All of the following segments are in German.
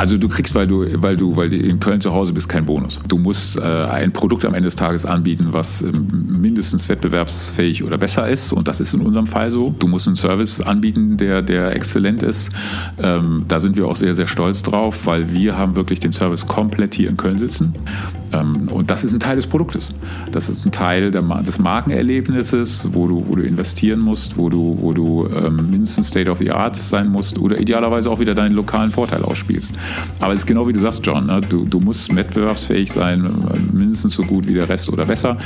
Also du kriegst, weil du, weil du, weil du in Köln zu Hause bist, keinen Bonus. Du musst äh, ein Produkt am Ende des Tages anbieten, was äh, mindestens wettbewerbsfähig oder besser ist. Und das ist in unserem Fall so. Du musst einen Service anbieten, der, der exzellent ist. Ähm, da sind wir auch sehr, sehr stolz drauf, weil wir haben wirklich den Service komplett hier in Köln sitzen. Ähm, und das ist ein Teil des Produktes. Das ist ein Teil des Markenerlebnisses, wo du, wo du investieren musst, wo du, wo du ähm, mindestens State of the Art sein musst oder idealerweise auch wieder deinen lokalen Vorteil ausspielst. Aber es ist genau wie du sagst, John. Ne? Du, du musst wettbewerbsfähig sein, mindestens so gut wie der Rest oder besser.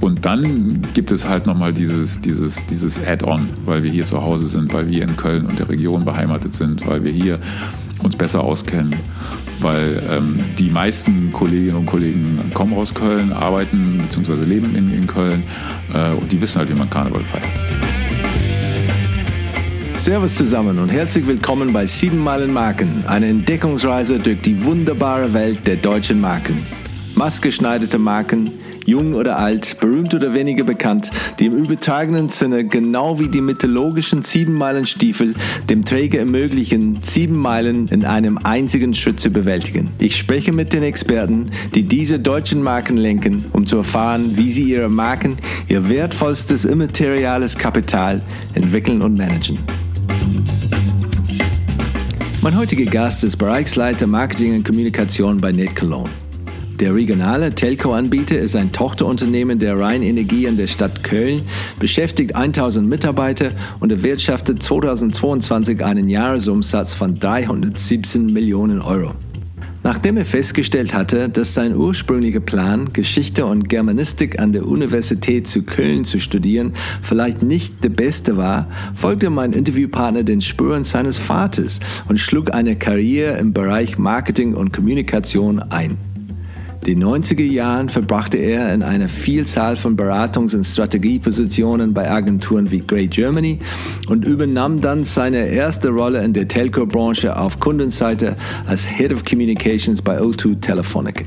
Und dann gibt es halt nochmal dieses, dieses, dieses Add-on, weil wir hier zu Hause sind, weil wir in Köln und der Region beheimatet sind, weil wir hier uns besser auskennen weil ähm, die meisten Kolleginnen und Kollegen kommen aus Köln, arbeiten bzw. leben in, in Köln äh, und die wissen halt, wie man Karneval feiert. Servus zusammen und herzlich willkommen bei 7 Meilen Marken, eine Entdeckungsreise durch die wunderbare Welt der deutschen Marken. Maßgeschneiderte Marken, jung oder alt, berühmt oder weniger bekannt, die im übertragenen Sinne genau wie die mythologischen sieben Meilen Stiefel dem Träger ermöglichen, sieben Meilen in einem einzigen Schritt zu bewältigen. Ich spreche mit den Experten, die diese deutschen Marken lenken, um zu erfahren, wie sie ihre Marken, ihr wertvollstes immateriales Kapital entwickeln und managen. Mein heutiger Gast ist Bereichsleiter Marketing und Kommunikation bei Net Cologne. Der regionale Telco-Anbieter ist ein Tochterunternehmen der Rheinenergie in der Stadt Köln, beschäftigt 1000 Mitarbeiter und erwirtschaftet 2022 einen Jahresumsatz von 317 Millionen Euro. Nachdem er festgestellt hatte, dass sein ursprünglicher Plan, Geschichte und Germanistik an der Universität zu Köln zu studieren, vielleicht nicht der beste war, folgte mein Interviewpartner den Spuren seines Vaters und schlug eine Karriere im Bereich Marketing und Kommunikation ein. Die 90er Jahren verbrachte er in einer Vielzahl von Beratungs- und Strategiepositionen bei Agenturen wie Grey Germany und übernahm dann seine erste Rolle in der Telco-Branche auf Kundenseite als Head of Communications bei O2 Telefonica.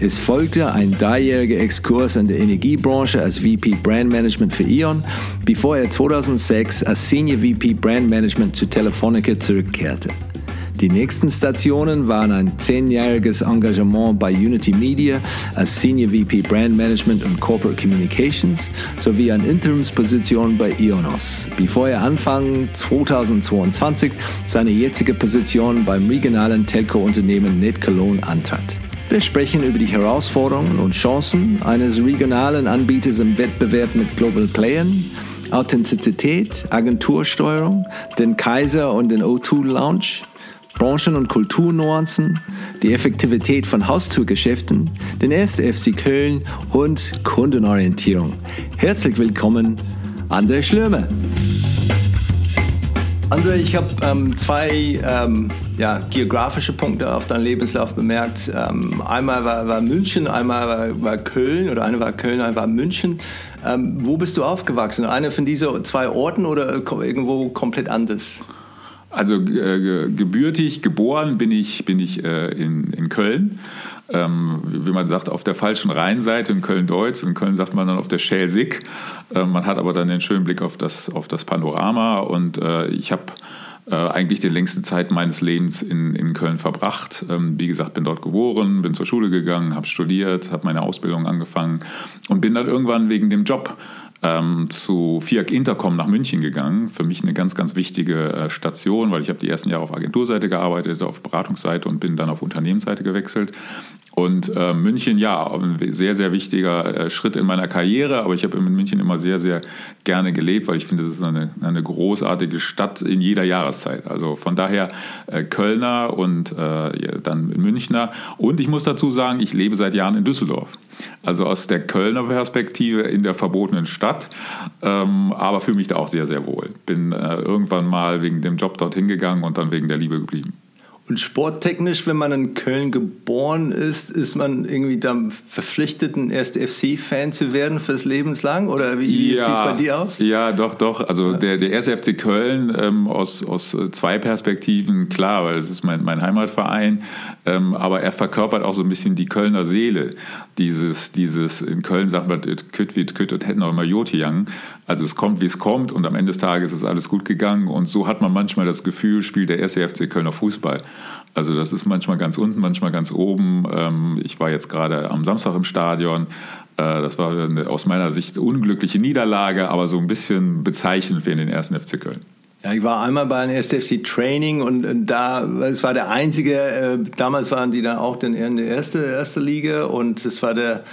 Es folgte ein dreijähriger Exkurs in der Energiebranche als VP Brand Management für E.ON, bevor er 2006 als Senior VP Brand Management zu Telefonica zurückkehrte. Die nächsten Stationen waren ein zehnjähriges Engagement bei Unity Media als Senior VP Brand Management und Corporate Communications sowie eine Interimsposition bei Ionos, bevor er Anfang 2022 seine jetzige Position beim regionalen Telco-Unternehmen Net Cologne antrat. Wir sprechen über die Herausforderungen und Chancen eines regionalen Anbieters im Wettbewerb mit Global Playern, Authentizität, Agentursteuerung, den Kaiser und den O2 Lounge, Branchen- und Kulturnuancen, die Effektivität von Haustürgeschäften, den 1. FC Köln und Kundenorientierung. Herzlich willkommen, André Schlöme. André, ich habe ähm, zwei ähm, ja, geografische Punkte auf deinem Lebenslauf bemerkt. Ähm, einmal war, war, München, einmal war, war, Köln oder eine war Köln, eine war München. Ähm, wo bist du aufgewachsen? Eine von diesen zwei Orten oder irgendwo komplett anders? Also äh, gebürtig geboren bin ich, bin ich äh, in, in Köln. Ähm, wie man sagt, auf der falschen Rheinseite in Köln-Deutz. In Köln sagt man dann auf der Schelsig. Äh, man hat aber dann den schönen Blick auf das, auf das Panorama. Und äh, ich habe äh, eigentlich die längste Zeit meines Lebens in, in Köln verbracht. Ähm, wie gesagt, bin dort geboren, bin zur Schule gegangen, habe studiert, habe meine Ausbildung angefangen und bin dann irgendwann wegen dem Job ähm, zu FIAC Intercom nach München gegangen. Für mich eine ganz, ganz wichtige äh, Station, weil ich habe die ersten Jahre auf Agenturseite gearbeitet, auf Beratungsseite und bin dann auf Unternehmensseite gewechselt. Und äh, München, ja, ein sehr, sehr wichtiger äh, Schritt in meiner Karriere, aber ich habe in München immer sehr, sehr gerne gelebt, weil ich finde, es ist eine, eine großartige Stadt in jeder Jahreszeit. Also von daher äh, Kölner und äh, dann Münchner. Und ich muss dazu sagen, ich lebe seit Jahren in Düsseldorf. Also aus der Kölner Perspektive in der verbotenen Stadt, ähm, aber fühle mich da auch sehr, sehr wohl. Bin äh, irgendwann mal wegen dem Job dorthin gegangen und dann wegen der Liebe geblieben. Und sporttechnisch, wenn man in Köln geboren ist, ist man irgendwie dann verpflichtet, ein 1. FC-Fan zu werden fürs Lebenslang? Oder wie, ja, sieht es bei dir aus? Ja, doch, doch. Also ja. der, der 1. FC Köln ähm, aus, aus zwei Perspektiven, klar, weil es ist mein, mein Heimatverein, ähm, aber er verkörpert auch so ein bisschen die Kölner Seele. Dieses, dieses in Köln sagt man, kütt wie kütt und hätten auch immer Jotiang. Also es kommt, wie es kommt und am Ende des Tages ist alles gut gegangen und so hat man manchmal das Gefühl, spielt der erste FC Kölner Fußball. Also das ist manchmal ganz unten, manchmal ganz oben. Ähm, ich war jetzt gerade am Samstag im Stadion. Äh, das war eine, aus meiner Sicht unglückliche Niederlage, aber so ein bisschen bezeichnend für den ersten FC Köln. Ja, ich war einmal bei einem SFC Training und da, es war der einzige, äh, damals waren die dann auch in der erste, erste Liga und es war der,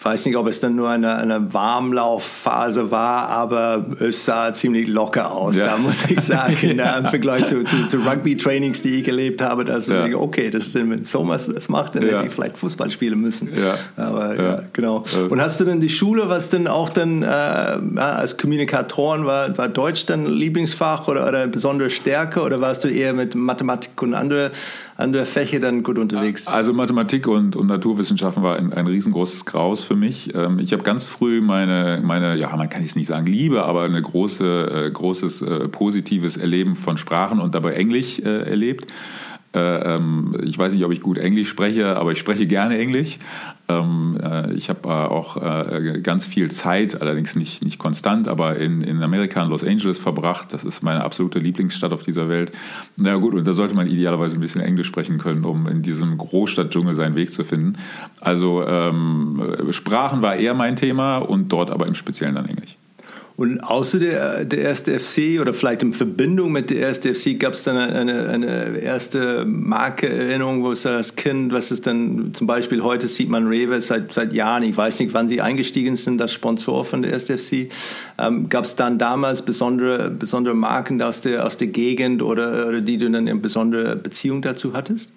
ich weiß nicht, ob es dann nur eine, eine Warmlaufphase war, aber es sah ziemlich locker aus, ja. da muss ich sagen, im Vergleich zu, zu, zu Rugby-Trainings, die ich erlebt habe. Da so, ja. okay, das, wenn Thomas das macht, dann ja. hätte ich vielleicht Fußball spielen müssen. Ja. Aber ja, genau. Und hast du denn die Schule, was denn auch dann äh, als Kommunikatoren war, war Deutsch dann Lieblingsfach oder, oder besondere Stärke oder warst du eher mit Mathematik und andere andere Fächer dann gut unterwegs? Also Mathematik und, und Naturwissenschaften war ein, ein riesengroßes Graus für mich. Ähm, ich habe ganz früh meine, meine, ja, man kann es nicht sagen Liebe, aber ein große, äh, großes äh, positives Erleben von Sprachen und dabei Englisch äh, erlebt. Äh, ähm, ich weiß nicht, ob ich gut Englisch spreche, aber ich spreche gerne Englisch. Ähm, äh, ich habe äh, auch ganz viel Zeit, allerdings nicht, nicht konstant, aber in, in Amerika, in Los Angeles verbracht. Das ist meine absolute Lieblingsstadt auf dieser Welt. Na gut, und da sollte man idealerweise ein bisschen Englisch sprechen können, um in diesem Großstadtdschungel seinen Weg zu finden. Also ähm, Sprachen war eher mein Thema und dort aber im Speziellen dann Englisch. Und außer der, der erste FC oder vielleicht in Verbindung mit der erste FC gab es dann eine, eine erste Marke-Erinnerung, wo es als Kind, was ist dann zum Beispiel heute sieht man Rewe seit, seit Jahren, ich weiß nicht, wann sie eingestiegen sind, das Sponsor von der erste FC. Ähm, gab es dann damals besondere, besondere Marken aus der, aus der Gegend oder, oder die du dann eine besondere Beziehung dazu hattest?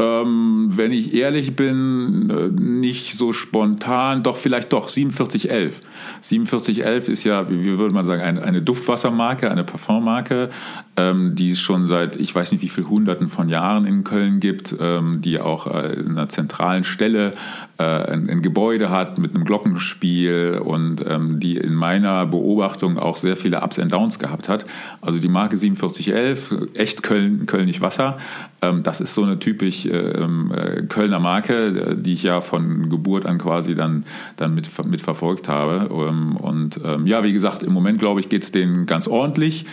Ähm, wenn ich ehrlich bin, äh, nicht so spontan, doch vielleicht doch 4711. 4711 ist ja, wie würde man sagen, eine, eine Duftwassermarke, eine Parfummarke, ähm, die es schon seit, ich weiß nicht wie viel Hunderten von Jahren in Köln gibt, ähm, die auch äh, in einer zentralen Stelle äh, ein, ein, Gebäude hat mit einem Glockenspiel und ähm, die in meiner Beobachtung auch sehr viele Ups and Downs gehabt hat. Also die Marke 4711, echt Köln, Kölnisch Wasser, das ist so eine typisch ähm, äh, Kölner Marke, die ich ja von Geburt an quasi dann, dann mit, mit verfolgt habe. Ähm, und ähm, ja, wie gesagt, im Moment glaube ich, geht es denen ganz ordentlich.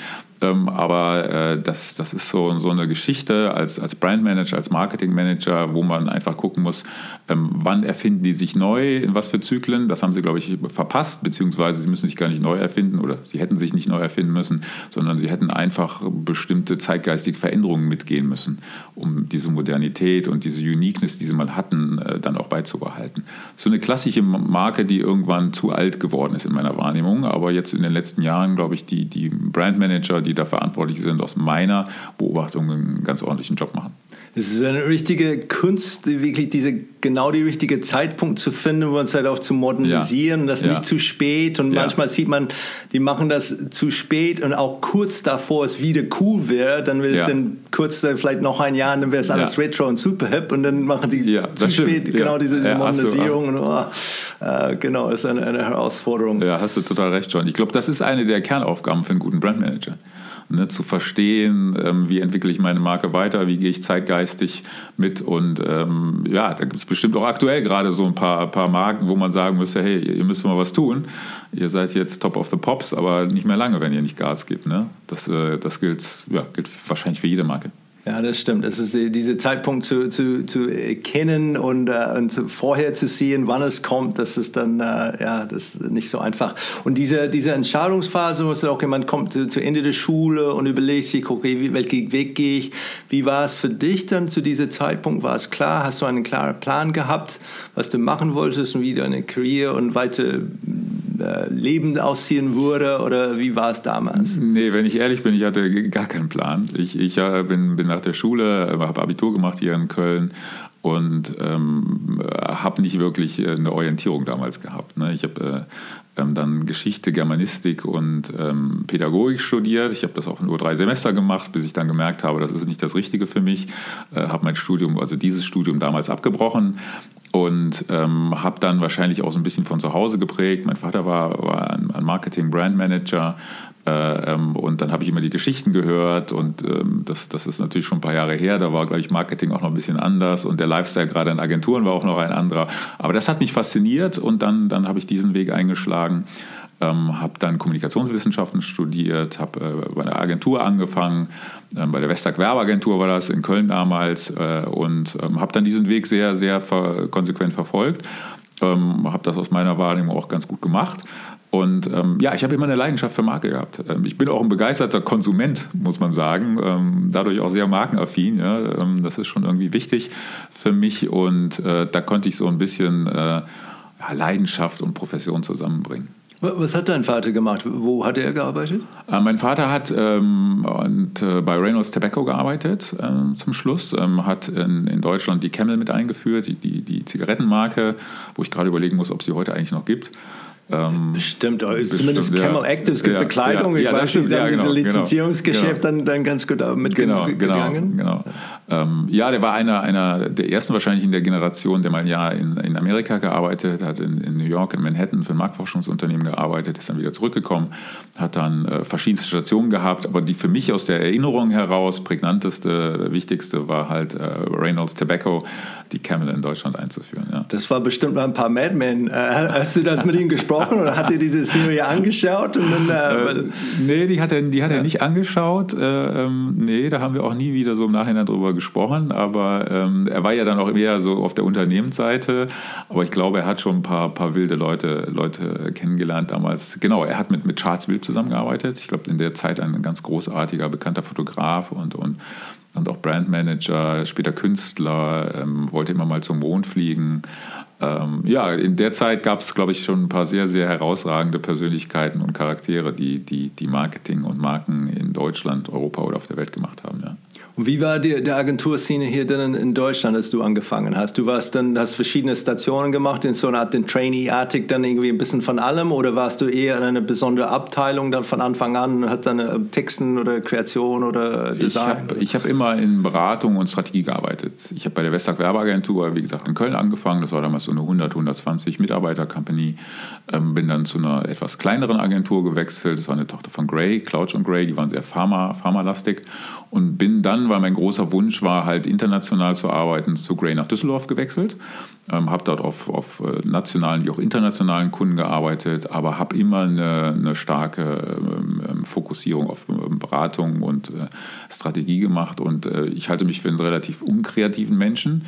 Ähm, aber äh, das, das ist so, so eine Geschichte als, als Brandmanager, als Marketingmanager, wo man einfach gucken muss, ähm, wann erfinden die sich neu, in was für Zyklen. Das haben sie, glaube ich, verpasst, beziehungsweise sie müssen sich gar nicht neu erfinden oder sie hätten sich nicht neu erfinden müssen, sondern sie hätten einfach bestimmte zeitgeistige Veränderungen mitgehen müssen, um diese Modernität und diese Uniqueness, die sie mal hatten, äh, dann auch beizubehalten. So eine klassische Marke, die irgendwann zu alt geworden ist in meiner Wahrnehmung, aber jetzt in den letzten Jahren, glaube ich, die, die Brandmanager, die da verantwortlich sind, aus meiner Beobachtung einen ganz ordentlichen Job machen. Es ist eine richtige Kunst, wirklich diese, genau die richtige Zeitpunkt zu finden, wo uns halt auch zu modernisieren, ja. das ja. nicht zu spät. Und ja. manchmal sieht man, die machen das zu spät und auch kurz davor es wieder cool wäre, dann wäre es dann kurz, vielleicht noch ein Jahr, und dann wäre es alles retro und super hip und dann machen die zu spät genau diese, diese Modernisierung. Und, oh, äh, genau, ist eine, eine Herausforderung. Ja, hast du total recht, John. Ich glaube, das ist eine der Kernaufgaben für einen guten Brandmanager ne, zu verstehen, ähm, wie entwickle ich meine Marke weiter, wie gehe ich zeitgeistig mit. Und ähm, ja, da gibt es bestimmt auch aktuell gerade so ein paar, paar Marken, wo man sagen müsste, hey, ihr müsst mal was tun. Ihr seid jetzt Top of the Pops, aber nicht mehr lange, wenn ihr nicht Gas gebt. Ne? Das, äh, das gilt, ja, gilt wahrscheinlich für jede Marke. Ja, das stimmt. Es ist dieser Zeitpunkt zu, zu, zu erkennen und, äh, und vorher zu sehen, wann es kommt, das ist dann äh, ja, das ist nicht so einfach. Und diese, diese Entscheidungsphase, wo es auch jemand kommt zu, zu, Ende der Schule und überlegt sich, okay, welchen Weg gehe ich? Wie war es für dich dann zu diesem Zeitpunkt? War es klar? Hast du einen klaren Plan gehabt, was du machen wolltest und wie deine Karriere und weiter äh, Leben aussehen würde oder wie war es damals? Nee, wenn ich ehrlich bin, ich hatte gar keinen Plan. Ich, ich äh, bin, bin nach der Schule, äh, habe Abitur gemacht hier in Köln und ähm, habe nicht wirklich eine Orientierung damals gehabt. Ne? Ich habe äh, dann Geschichte, Germanistik und ähm, Pädagogik studiert. Ich habe das auch nur drei Semester gemacht, bis ich dann gemerkt habe, das ist nicht das Richtige für mich. Äh, habe mein Studium, also dieses Studium damals abgebrochen und ähm, habe dann wahrscheinlich auch so ein bisschen von zu Hause geprägt. Mein Vater war, war ein, Marketing-Brand-Manager ähm, und dann habe ich immer die Geschichten gehört und ähm, das, das ist natürlich schon ein paar Jahre her. Da war, glaube ich, Marketing auch noch ein bisschen anders und der Lifestyle gerade in Agenturen war auch noch ein anderer. Aber das hat mich fasziniert und dann, dann habe ich diesen Weg eingeschlagen Ähm, habe dann Kommunikationswissenschaften studiert, habe äh, bei einer Agentur angefangen, äh, bei der Westag Werbeagentur war das in Köln damals äh, und ähm, habe dann diesen Weg sehr, sehr ver konsequent verfolgt. Ähm, habe das aus meiner Wahrnehmung auch ganz gut gemacht. Und ähm, ja, ich habe immer eine Leidenschaft für Marke gehabt. Ähm, ich bin auch ein begeisterter Konsument, muss man sagen. Ähm, dadurch auch sehr markenaffin. Ja? Ähm, das ist schon irgendwie wichtig für mich. Und äh, da konnte ich so ein bisschen äh, ja, Leidenschaft und Profession zusammenbringen. Was hat dein Vater gemacht? Wo hat er gearbeitet? Äh, mein Vater hat ähm, und, äh, bei Reynolds Tobacco gearbeitet äh, zum Schluss, ähm, hat in, in, Deutschland die Camel mit eingeführt, die, die, die Zigarettenmarke, wo ich gerade überlegen muss, ob sie heute eigentlich noch gibt. Ähm, bestimmt, bestimmt, zumindest Camel ja. Active, es gibt ja, Bekleidung, ja, ich weiß nicht, dann genau, diese Lizenzierungsgeschäft genau, dann, dann ganz gut mitgegangen. Genau, genau, genau. Ähm, ja, der war einer, einer der ersten wahrscheinlich in der Generation, der mal ein Jahr in, in Amerika gearbeitet hat, in, in New York, in Manhattan für ein Marktforschungsunternehmen gearbeitet, ist dann wieder zurückgekommen, hat dann äh, verschiedenste Stationen gehabt, aber die für mich aus der Erinnerung heraus prägnanteste, wichtigste war halt äh, Reynolds Tobacco, die Camel in Deutschland einzuführen. Ja. Das war bestimmt mal ein paar Madmen. Äh, hast du das mit ihm gesprochen oder hat er diese Serie angeschaut? Und dann, äh, äh, nee, die hat er, die hat er nicht angeschaut. Äh, ähm, nee, da haben wir auch nie wieder so im Nachhinein drüber gesprochen. Aber ähm, er war ja dann auch eher so auf der Unternehmensseite. Aber ich glaube, er hat schon ein paar, paar wilde Leute, Leute kennengelernt damals. Genau, er hat mit, mit Charles Wild zusammengearbeitet. Ich glaube, in der Zeit ein ganz großartiger, bekannter Fotograf und, und und auch Brandmanager, später Künstler, ähm, wollte immer mal zum Mond fliegen. Ähm, ja, in der Zeit gab es, glaube ich, schon ein paar sehr, sehr herausragende Persönlichkeiten und Charaktere, die, die, die Marketing und Marken in Deutschland, Europa oder auf der Welt gemacht haben. Ja. Und wie war die, die Agenturszene hier denn in Deutschland, als du angefangen hast? Du warst dann, hast verschiedene Stationen gemacht, in so einer Art Trainee-artig, dann irgendwie ein bisschen von allem, oder warst du eher in einer besonderen Abteilung dann von Anfang an und hat dann äh, Texten oder Kreation oder Design? Ich habe hab immer in Beratung und Strategie gearbeitet. Ich habe bei der Westag Werbeagentur, wie gesagt, in Köln angefangen. Das war damals so eine 100, 120 Mitarbeiter-Company. Ähm, bin dann zu einer etwas kleineren Agentur gewechselt. Das war eine Tochter von Gray, Clouch und Gray. Die waren sehr pharma, pharmalastig und bin dann, weil mein großer Wunsch war, halt international zu arbeiten, zu Gray nach Düsseldorf gewechselt. Ähm, habe dort auf, auf äh, nationalen wie auch internationalen Kunden gearbeitet, aber habe immer eine, eine starke ähm, ähm Fokussierung auf ähm, Beratung und äh, Strategie gemacht. Und äh, ich halte mich für einen relativ unkreativen Menschen.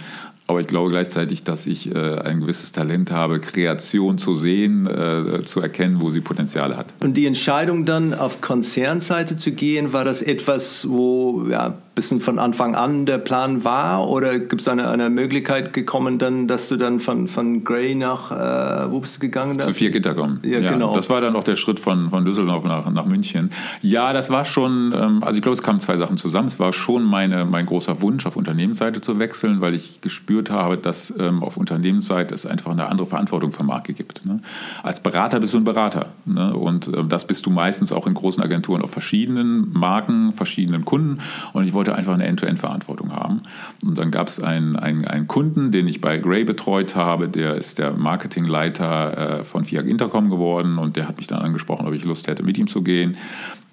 Aber ich glaube gleichzeitig, dass ich äh, ein gewisses Talent habe, Kreation zu sehen, äh, zu erkennen, wo sie Potenziale hat. Und die Entscheidung dann auf Konzernseite zu gehen, war das etwas, wo ja, bisschen von Anfang an der Plan war? Oder gibt es eine, eine Möglichkeit gekommen, dann, dass du dann von, von Gray nach, äh, wo bist du gegangen? Zu vier Gitter kommen. Ja, ja, genau. Das war dann auch der Schritt von, von Düsseldorf nach, nach München. Ja, das war schon, ähm, also ich glaube, es kamen zwei Sachen zusammen. Es war schon meine, mein großer Wunsch, auf Unternehmensseite zu wechseln, weil ich gespürt habe, dass ähm, auf Unternehmensseite es einfach eine andere Verantwortung für Marke gibt. Ne? Als Berater bist du ein Berater. Ne? Und äh, das bist du meistens auch in großen Agenturen auf verschiedenen Marken, verschiedenen Kunden. Und ich wollte wollte einfach eine End-to-End-Verantwortung haben. Und dann gab es einen, einen, einen, Kunden, den ich bei Gray betreut habe, der ist der Marketingleiter äh, von Fiat Intercom geworden und der hat mich dann angesprochen, ob ich Lust hätte, mit ihm zu gehen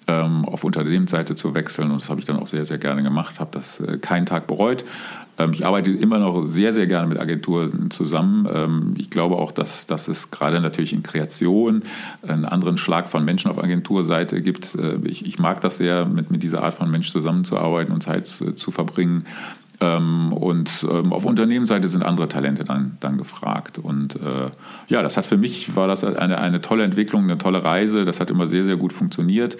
ähm, auf Unternehmensseite zu wechseln. Und das habe ich dann auch sehr, sehr gerne gemacht, habe das äh, keinen Tag bereut. Ähm, ich arbeite immer noch sehr, sehr gerne mit Agenturen zusammen. Ähm, ich glaube auch, dass, dass es gerade natürlich in Kreation einen anderen Schlag von Menschen auf Agenturseite gibt. Äh, ich, ich mag das sehr, mit, mit dieser Art von Mensch zusammenzuarbeiten und Zeit zu, zu verbringen. Ähm, und auf Unternehmensseite sind andere Talente dann, dann gefragt. Und äh, ja, das hat für mich, war das eine, eine tolle Entwicklung, eine tolle Reise. Das hat immer sehr, sehr gut funktioniert.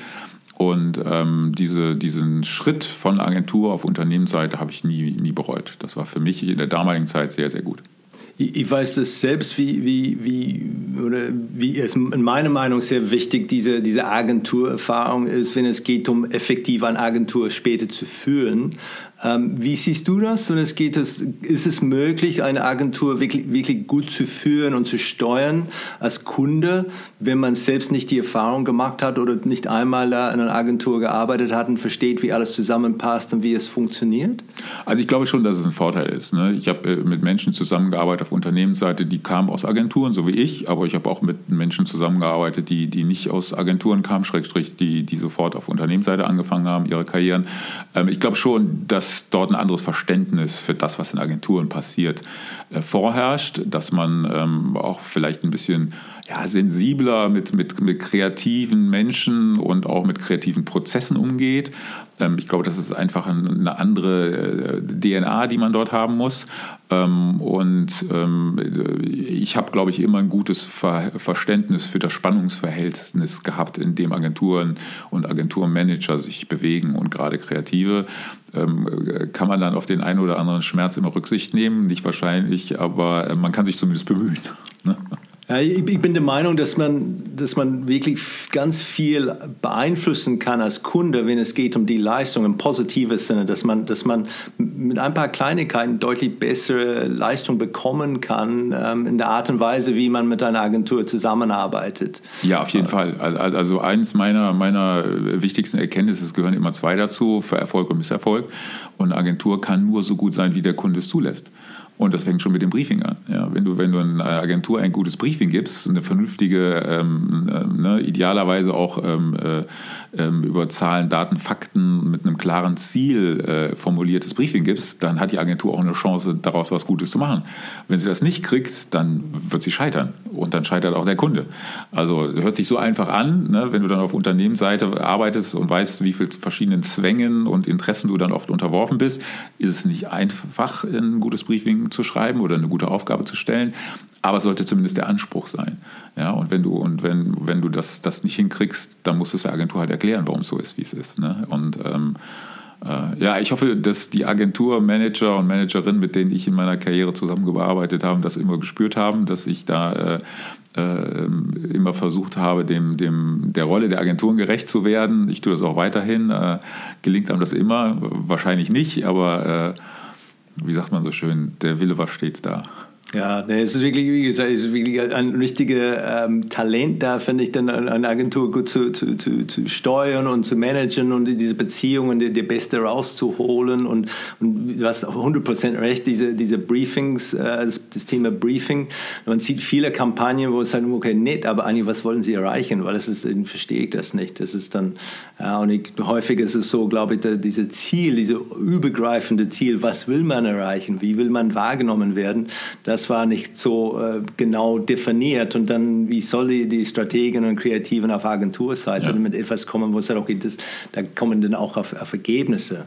Und ähm, diese, diesen Schritt von Agentur auf Unternehmensseite habe ich nie, nie bereut. Das war für mich in der damaligen Zeit sehr, sehr gut. Ich weiß das selbst, wie, wie, wie, oder wie es in meiner Meinung sehr wichtig diese, diese Agenturerfahrung ist, wenn es geht, um effektiv eine Agentur später zu führen. Ähm, wie siehst du das? Und es geht es, ist es möglich, eine Agentur wirklich, wirklich gut zu führen und zu steuern als Kunde, wenn man selbst nicht die Erfahrung gemacht hat oder nicht einmal in einer Agentur gearbeitet hat und versteht, wie alles zusammenpasst und wie es funktioniert? Also ich glaube schon, dass es ein Vorteil ist. Ne? Ich habe äh, mit Menschen zusammengearbeitet auf Unternehmensseite, die kamen aus Agenturen, so wie ich, aber ich habe auch mit Menschen zusammengearbeitet, die, die nicht aus Agenturen kamen, Schrägstrich, die, die sofort auf Unternehmensseite angefangen haben, ihre Karrieren. Ähm, ich glaube schon, dass dort ein anderes Verständnis für das, was in Agenturen passiert, äh, vorherrscht, dass man ähm, auch vielleicht ein bisschen ja, sensibler mit, mit, mit kreativen Menschen und auch mit kreativen Prozessen umgeht. Ähm, ich glaube, das ist einfach eine andere äh, DNA, die man dort haben muss. Ähm, und ähm, ich habe, glaube ich, immer ein gutes Verständnis für das Spannungsverhältnis gehabt, in dem Agenturen und Agenturmanager sich bewegen und gerade Kreative. Kann man dann auf den einen oder anderen Schmerz immer Rücksicht nehmen? Nicht wahrscheinlich, aber äh, man kann sich zumindest bemühen. Ja, ich, bin der Meinung, dass man, dass man wirklich ganz viel beeinflussen kann als Kunde, wenn es geht um die Leistung im positiven Sinne, dass man, dass man mit ein paar Kleinigkeiten deutlich bessere Leistung bekommen kann ähm, in der Art und Weise, wie man mit einer Agentur zusammenarbeitet. Ja, auf jeden Fall. Also, also eins meiner, meiner wichtigsten Erkenntnisse, es gehören immer zwei dazu, für Erfolg und Misserfolg. Und eine Agentur kann nur so gut sein, wie der Kunde es zulässt. Und das fängt schon mit dem Briefing an. Ja, wenn, du, wenn du einer Agentur ein gutes Briefing gibst, eine vernünftige, ähm, äh, ne, idealerweise auch ähm, äh, über Zahlen, Daten, Fakten mit einem klaren Ziel äh, formuliertes Briefing gibst, dann hat die Agentur auch eine Chance, daraus was Gutes zu machen. Wenn sie das nicht kriegt, dann wird sie scheitern und dann scheitert auch der Kunde. Also hört sich so einfach an, ne, wenn du dann auf Unternehmensseite arbeitest und weißt, wie viel verschiedenen Zwängen und Interessen du dann oft unterworfen bist, ist es nicht einfach, ein gutes Briefing zu schreiben oder eine gute Aufgabe zu stellen aber es sollte zumindest der Anspruch sein. Ja, und wenn du, und wenn, wenn du das, das nicht hinkriegst, dann musst du es der Agentur halt erklären, warum es so ist, wie es ist. Ne? Und ähm, äh, ja, ich hoffe, dass die Agenturmanager und Managerinnen, mit denen ich in meiner Karriere zusammengearbeitet habe, das immer gespürt haben, dass ich da äh, äh, immer versucht habe, dem, dem, der Rolle der Agenturen gerecht zu werden. Ich tue das auch weiterhin. Äh, gelingt einem das immer? Wahrscheinlich nicht, aber äh, wie sagt man so schön, der Wille war stets da. Ja, nee, es ist wirklich, wie gesagt, es ist wirklich ein richtiges ähm, Talent da, finde ich, dann eine Agentur gut zu, zu, zu, zu, steuern und zu managen und diese Beziehungen, die, die Beste rauszuholen. Und, und du hast 100% recht, diese, diese Briefings, äh, das, das, Thema Briefing. Man sieht viele Kampagnen, wo es halt, okay, nett, aber eigentlich, was wollen sie erreichen? Weil das ist, verstehe ich das nicht. Das ist dann, ja, und ich, häufig ist es so, glaube ich, dieses Ziel, dieses übergreifende Ziel, was will man erreichen? Wie will man wahrgenommen werden? Das das war nicht so äh, genau definiert. Und dann, wie soll die, die Strategen und Kreativen auf Agenturseite ja. mit etwas kommen, wo es sagt, okay, das, da kommen dann auch auf, auf Ergebnisse.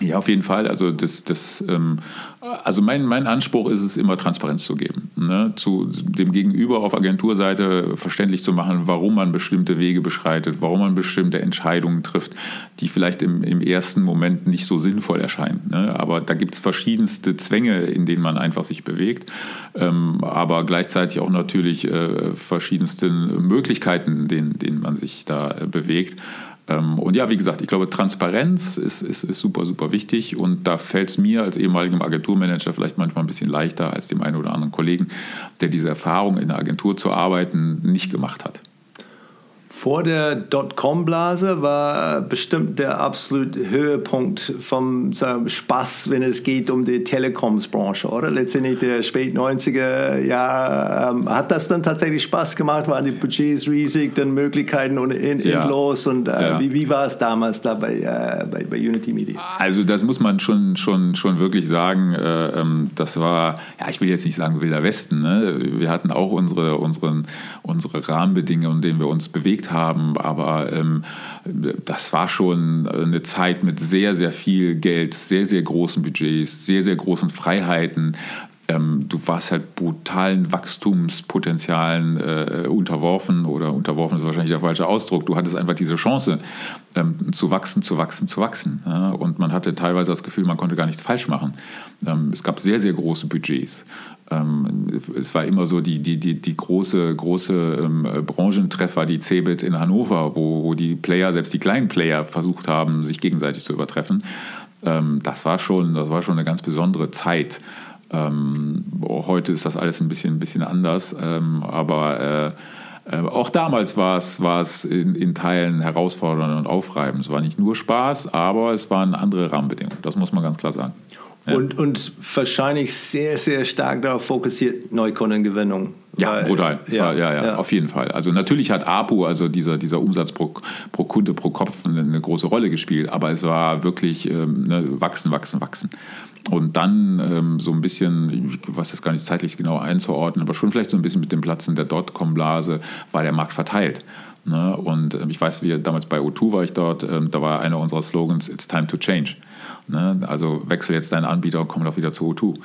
Ja, auf jeden Fall. Also, das, das, ähm, also mein, mein Anspruch ist es, immer Transparenz zu geben. Ne? Zu dem Gegenüber auf Agenturseite verständlich zu machen, warum man bestimmte Wege beschreitet, warum man bestimmte Entscheidungen trifft, die vielleicht im, im ersten Moment nicht so sinnvoll erscheinen. Ne? Aber da gibt es verschiedenste Zwänge, in denen man einfach sich bewegt. Ähm, aber gleichzeitig auch natürlich äh, verschiedenste Möglichkeiten, denen, denen man sich da äh, bewegt. Ähm, und ja, wie gesagt, ich glaube, Transparenz ist, ist, ist super, super wichtig und da fällt es mir als ehemaligem Agenturmanager vielleicht manchmal ein bisschen leichter als dem einen oder anderen Kollegen, der diese Erfahrung in der Agentur zu arbeiten nicht gemacht hat. Vor der Dotcom-Blase war bestimmt der absolute Höhepunkt vom Spaß, wenn es geht um die Telekoms-Branche, oder? Letztendlich der spät 90er Jahre. Ähm, hat das dann tatsächlich Spaß gemacht? Waren die Budgets riesig, dann Möglichkeiten und endlos? Ja. Und äh, ja. wie, wie war es damals da bei, äh, bei, bei, Unity Media? Also das muss man schon, schon, schon wirklich sagen. Äh, ähm, das war, ja, ich will jetzt nicht sagen Wilder Westen. Ne? Wir hatten auch unsere, unseren, unsere Rahmenbedingungen, in denen wir uns bewegt bewegt haben. Aber ähm, das war schon eine Zeit mit sehr, sehr viel Geld, sehr, sehr großen Budgets, sehr, sehr großen Freiheiten. Ähm, du warst halt brutalen Wachstumspotenzialen äh, unterworfen oder unterworfen ist wahrscheinlich der falsche Ausdruck. Du hattest einfach diese Chance ähm, zu wachsen, zu wachsen, zu wachsen. Ja? Und man hatte teilweise das Gefühl, man konnte gar nichts falsch machen. Ähm, es gab sehr, sehr große Budgets. Ähm, es war immer so die, die, die, die große, große ähm, Branchentreffer, die CeBIT in Hannover, wo, wo die Player, selbst die kleinen Player, versucht haben, sich gegenseitig zu übertreffen. Ähm, das, war schon, das war schon eine ganz besondere Zeit. Ähm, heute ist das alles ein bisschen, ein bisschen anders, ähm, aber äh, äh, auch damals war es, war es in, in, Teilen herausfordernd und aufreibend. Es war nicht nur Spaß, aber es waren andere Rahmenbedingungen. Das muss man ganz klar sagen. Ja. Und, und wahrscheinlich sehr, sehr stark darauf fokussiert, Neukundengewinnung. Ja, brutal. Ja, war, ja, ja, ja, auf jeden Fall. Also natürlich hat APU, also dieser, dieser Umsatz pro, pro Kunde, pro Kopf, eine, eine große Rolle gespielt, aber es war wirklich ähm, ne, wachsen, wachsen, wachsen. Und dann ähm, so ein bisschen, ich weiß jetzt gar nicht zeitlich genau einzuordnen, aber schon vielleicht so ein bisschen mit dem Platzen der Dotcom-Blase war der Markt verteilt. Ne? Und äh, ich weiß, wie damals bei O2 war ich dort, äh, da war einer unserer Slogans, It's time to change. Ne? Also wechsel jetzt deinen Anbieter und komm doch wieder zu O2 ähm,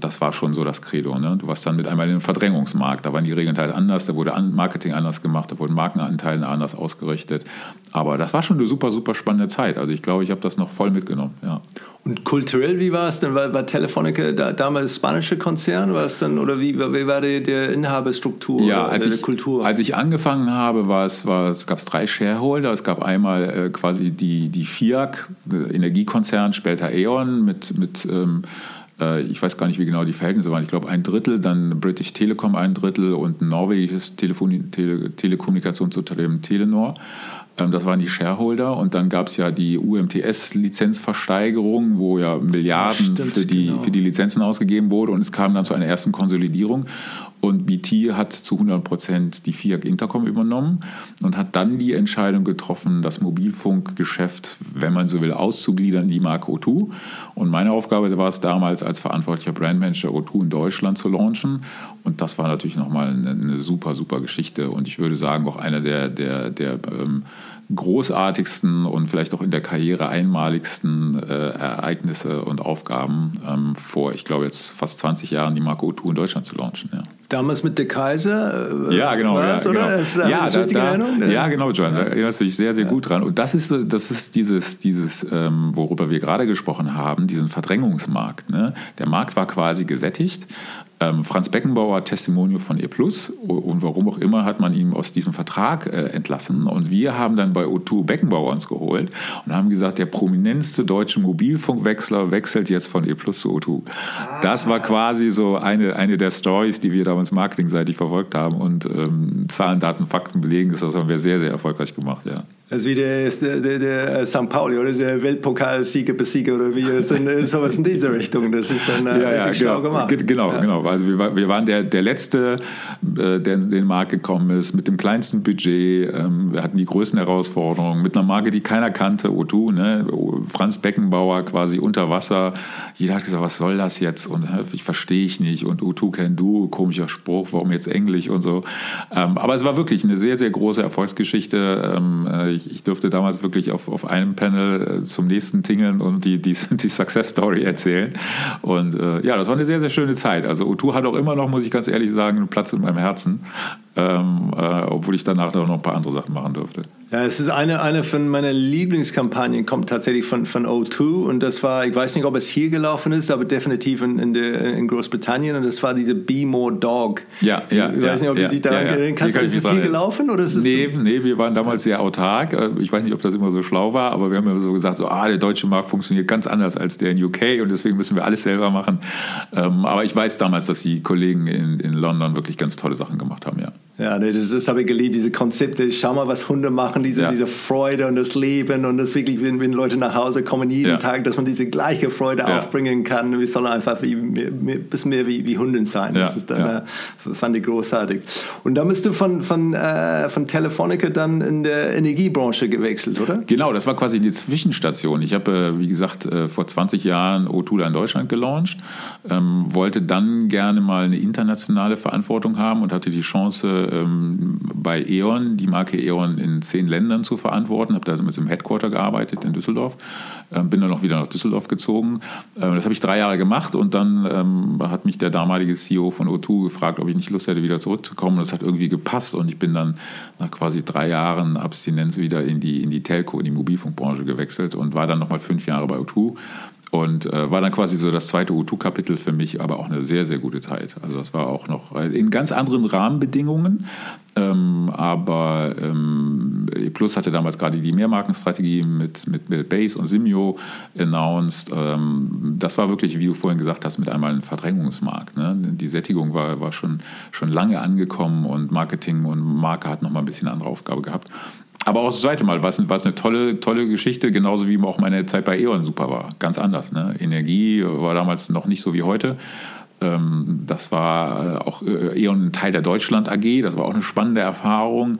das war schon so das Credo. Ne? Du warst dann mit einmal in den Verdrängungsmarkt. Da waren die Regeln halt anders, da wurde Marketing anders gemacht, da wurden Markenanteile anders ausgerichtet. Aber das war schon eine super, super spannende Zeit. Also ich glaube, ich habe das noch voll mitgenommen. Ja. Und kulturell, wie war es denn? War, war Telefonica da, damals spanische Konzern? War es dann, oder wie, wie war die, die Inhaberstruktur ja, als ich, Kultur? Als ich angefangen habe, war es, war, es gab es drei Shareholder. Es gab einmal äh, quasi die, die FIAC, äh, Energiekonzern, später E.ON mit, mit ähm, äh, ich weiß gar nicht, wie genau die Verhältnisse waren. Ich glaube, ein Drittel, dann British Telecom ein Drittel und ein norwegisches Telefon Tele Telekommunikationsunternehmen Telenor. Ähm, das waren die Shareholder und dann gab es ja die UMTS-Lizenzversteigerung, wo ja Milliarden Stimmt, für, die, genau. für die Lizenzen ausgegeben wurde und es kam dann zu einer ersten Konsolidierung und BT hat zu 100 Prozent die FIAC Intercom übernommen und hat dann die Entscheidung getroffen, das Mobilfunkgeschäft, wenn man so will, auszugliedern in die Marke O2. Und meine Aufgabe war es damals, als verantwortlicher Brandmanager O2 in Deutschland zu launchen. Und das war natürlich nochmal eine, eine super, super Geschichte. Und ich würde sagen, auch einer der, der, der ähm, großartigsten und vielleicht auch in der Karriere einmaligsten äh, Ereignisse und Aufgaben ähm, vor, ich glaube, jetzt fast 20 Jahren die Marke O2 in Deutschland zu launchen. Ja. Damals mit der Kaiser? Äh, ja, genau. Ja, genau. Das, ja, da, da, ja, genau, John. Da erinnerst du dich sehr, sehr ja. gut dran. Und das ist, das ist dieses, dieses ähm, worüber wir gerade gesprochen haben, diesen Verdrängungsmarkt. Ne? Der Markt war quasi gesättigt ähm, Franz Beckenbauer Testimonial von E und warum auch immer hat man ihn aus diesem Vertrag äh, entlassen. Und wir haben dann bei O2 Beckenbauer uns geholt und haben gesagt, der prominenteste deutsche Mobilfunkwechsler wechselt jetzt von E zu O2. Das war quasi so eine, eine der Stories, die wir damals marketingseitig verfolgt haben und ähm, Zahlen, Daten, Fakten belegen das. Das haben wir sehr, sehr erfolgreich gemacht, ja. Also wie der, der, der äh, St. Pauli oder der Weltpokalsieger besieger oder wie sowas in diese Richtung. Das ist dann äh, ja, ja, schlau genau, gemacht. Genau, ja. genau. Also wir, wir waren der, der Letzte, äh, der in den Markt gekommen ist, mit dem kleinsten Budget. Ähm, wir hatten die größten Herausforderungen mit einer Marke, die keiner kannte, O2, ne? Franz Beckenbauer quasi unter Wasser. Jeder hat gesagt, was soll das jetzt? Und ich verstehe ich nicht. Und O2 can do, komischer Spruch, warum jetzt Englisch und so. Ähm, aber es war wirklich eine sehr, sehr große Erfolgsgeschichte. Ähm, ich, ich durfte damals wirklich auf, auf einem Panel äh, zum nächsten tingeln und die, die, die Success Story erzählen. Und äh, ja, das war eine sehr, sehr schöne Zeit. Also O2 hat auch immer noch, muss ich ganz ehrlich sagen, einen Platz in meinem Herzen ähm, äh, obwohl ich danach noch ein paar andere Sachen machen durfte. Ja, es ist eine, eine von meiner Lieblingskampagnen, kommt tatsächlich von, von O2 und das war, ich weiß nicht, ob es hier gelaufen ist, aber definitiv in, in, der, in Großbritannien und das war diese Be More Dog. Ja, ja. Ich weiß nicht, ob ja, du dich daran ja, erinnern kannst. Ist es hier gelaufen oder ist es nee, nee, wir waren damals sehr autark. Äh, ich weiß nicht, ob das immer so schlau war, aber wir haben immer so gesagt, so, ah, der deutsche Markt funktioniert ganz anders als der in UK und deswegen müssen wir alles selber machen. Ähm, aber ich weiß damals, dass die Kollegen in, in London wirklich ganz tolle Sachen gemacht haben, ja. Ja, das, das habe ich geliebt, diese Konzepte. Schau mal, was Hunde machen, diese, ja. diese Freude und das Leben und das wirklich, wenn, wenn Leute nach Hause kommen jeden ja. Tag, dass man diese gleiche Freude ja. aufbringen kann. Wir sollen einfach wie, ein bisschen mehr wie, wie Hunden sein. Das ist dann, äh, fand ich großartig. Und dann bist du von, von, äh, von Telefonica dann in der Energiebranche gewechselt, oder? Genau, das war quasi die Zwischenstation. Ich habe, äh, wie gesagt, äh, vor 20 Jahren O2 in Deutschland gelauncht, ähm, wollte dann gerne mal eine internationale Verantwortung haben und hatte die Chance, ähm, bei E.ON, die Marke E.ON in zehn Ländern zu verantworten, habe da mit dem Headquarter gearbeitet in Düsseldorf, ähm, bin dann auch wieder nach Düsseldorf gezogen. Ähm, das habe ich drei Jahre gemacht und dann ähm, hat mich der damalige CEO von O2 gefragt, ob ich nicht Lust hätte, wieder zurückzukommen. Das hat irgendwie gepasst und ich bin dann nach quasi drei Jahren Abstinenz wieder in die, in die Telco, in die Mobilfunkbranche gewechselt und war dann nochmal fünf Jahre bei O2 und äh, war dann quasi so das zweite U2-Kapitel für mich, aber auch eine sehr, sehr gute Zeit. Also das war auch noch in ganz anderen Rahmenbedingungen. Ähm, aber ähm, Plus hatte damals gerade die Mehrmarkenstrategie mit, mit, mit Base und Simio announced. Ähm, das war wirklich, wie du vorhin gesagt hast, mit einmal ein Verdrängungsmarkt. Ne? Die Sättigung war, war schon, schon lange angekommen und Marketing und Marke hat nochmal ein bisschen andere Aufgabe gehabt. Aber auch das zweite Mal war es, eine tolle, tolle Geschichte, genauso wie auch meine Zeit bei E.ON super war. Ganz anders. Ne? Energie war damals noch nicht so wie heute. Ähm, das war äh, auch äh, E.ON ein Teil der Deutschland AG. Das war auch eine spannende Erfahrung.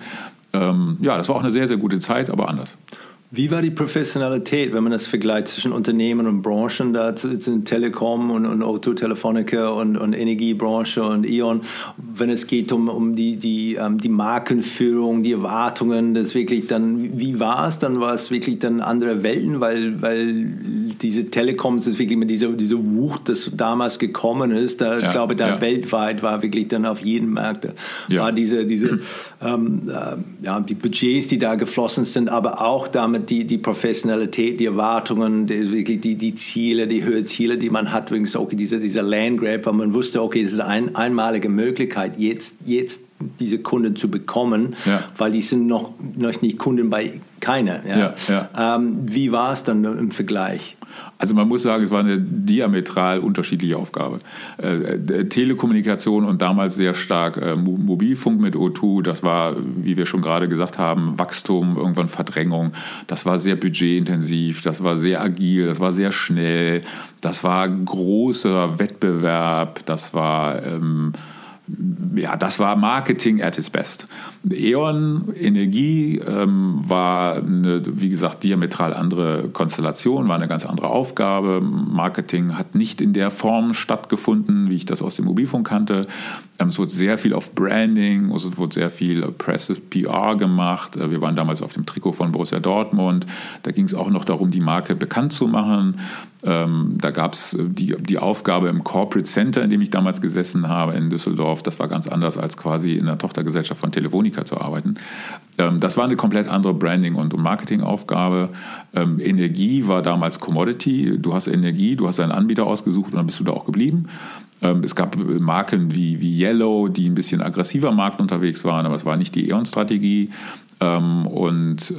Ähm, ja, das war auch eine sehr, sehr gute Zeit, aber anders. Wie war die Professionalität, wenn man das vergleicht zwischen Unternehmen und Branchen, da zwischen Telekom und, und Auto, Telefonica und, und Energiebranche und E.ON, wenn es geht um, um die, die, ähm, die Markenführung, die Erwartungen, das wirklich dann, wie war es? Dann war es wirklich dann andere Welten, weil, weil diese Telekoms ist wirklich mit dieser, dieser Wucht, das damals gekommen ist, da, ja, ich glaube, da ja. weltweit war wirklich dann auf jedem Markt, ja. war diese, diese ähm, äh, ja, die Budgets, die da geflossen sind, aber auch damit die, die Professionalität, die Erwartungen, die, wirklich die, die Ziele, die Höheziele, die man hat, wegen okay, dieser, dieser Landgrab, weil man wusste, okay, das ist eine einmalige Möglichkeit, jetzt, jetzt diese Kunden zu bekommen, ja. weil die sind noch, noch nicht Kunden bei keiner. Ja? Ja, ähm, wie war es dann im Vergleich? Also man muss sagen, es war eine diametral unterschiedliche Aufgabe. Äh, äh Telekommunikation und damals sehr stark äh, Mobilfunk mit O2, das war, wie wir schon gerade gesagt haben, Wachstum, irgendwann Verdrängung. Das war sehr budgetintensiv, das war sehr agil, das war sehr schnell, das war großer Wettbewerb, das war... Ähm, ja, das war Marketing at its best. E.ON Energie ähm, war eine, wie gesagt, diametral andere Konstellation, war eine ganz andere Aufgabe. Marketing hat nicht in der Form stattgefunden, wie ich das aus dem Mobilfunk kannte. Ähm, es wurde sehr viel auf Branding, es wurde sehr viel Presse, PR gemacht. Äh, wir waren damals auf dem Trikot von Borussia Dortmund. Da ging es auch noch darum, die Marke bekannt zu machen. Ähm, da gab es äh, die, die Aufgabe im Corporate Center, in dem ich damals gesessen habe in Düsseldorf. Das war ganz anders als quasi in der Tochtergesellschaft von Telefonica zu arbeiten. Ähm, das war eine komplett andere Branding- und Marketingaufgabe. Ähm, Energie war damals Commodity. Du hast Energie, du hast einen Anbieter ausgesucht und dann bist du da auch geblieben. Ähm, es gab Marken wie, wie Yellow, die ein bisschen aggressiver am Markt unterwegs waren, aber es war nicht die E.ON-Strategie. Und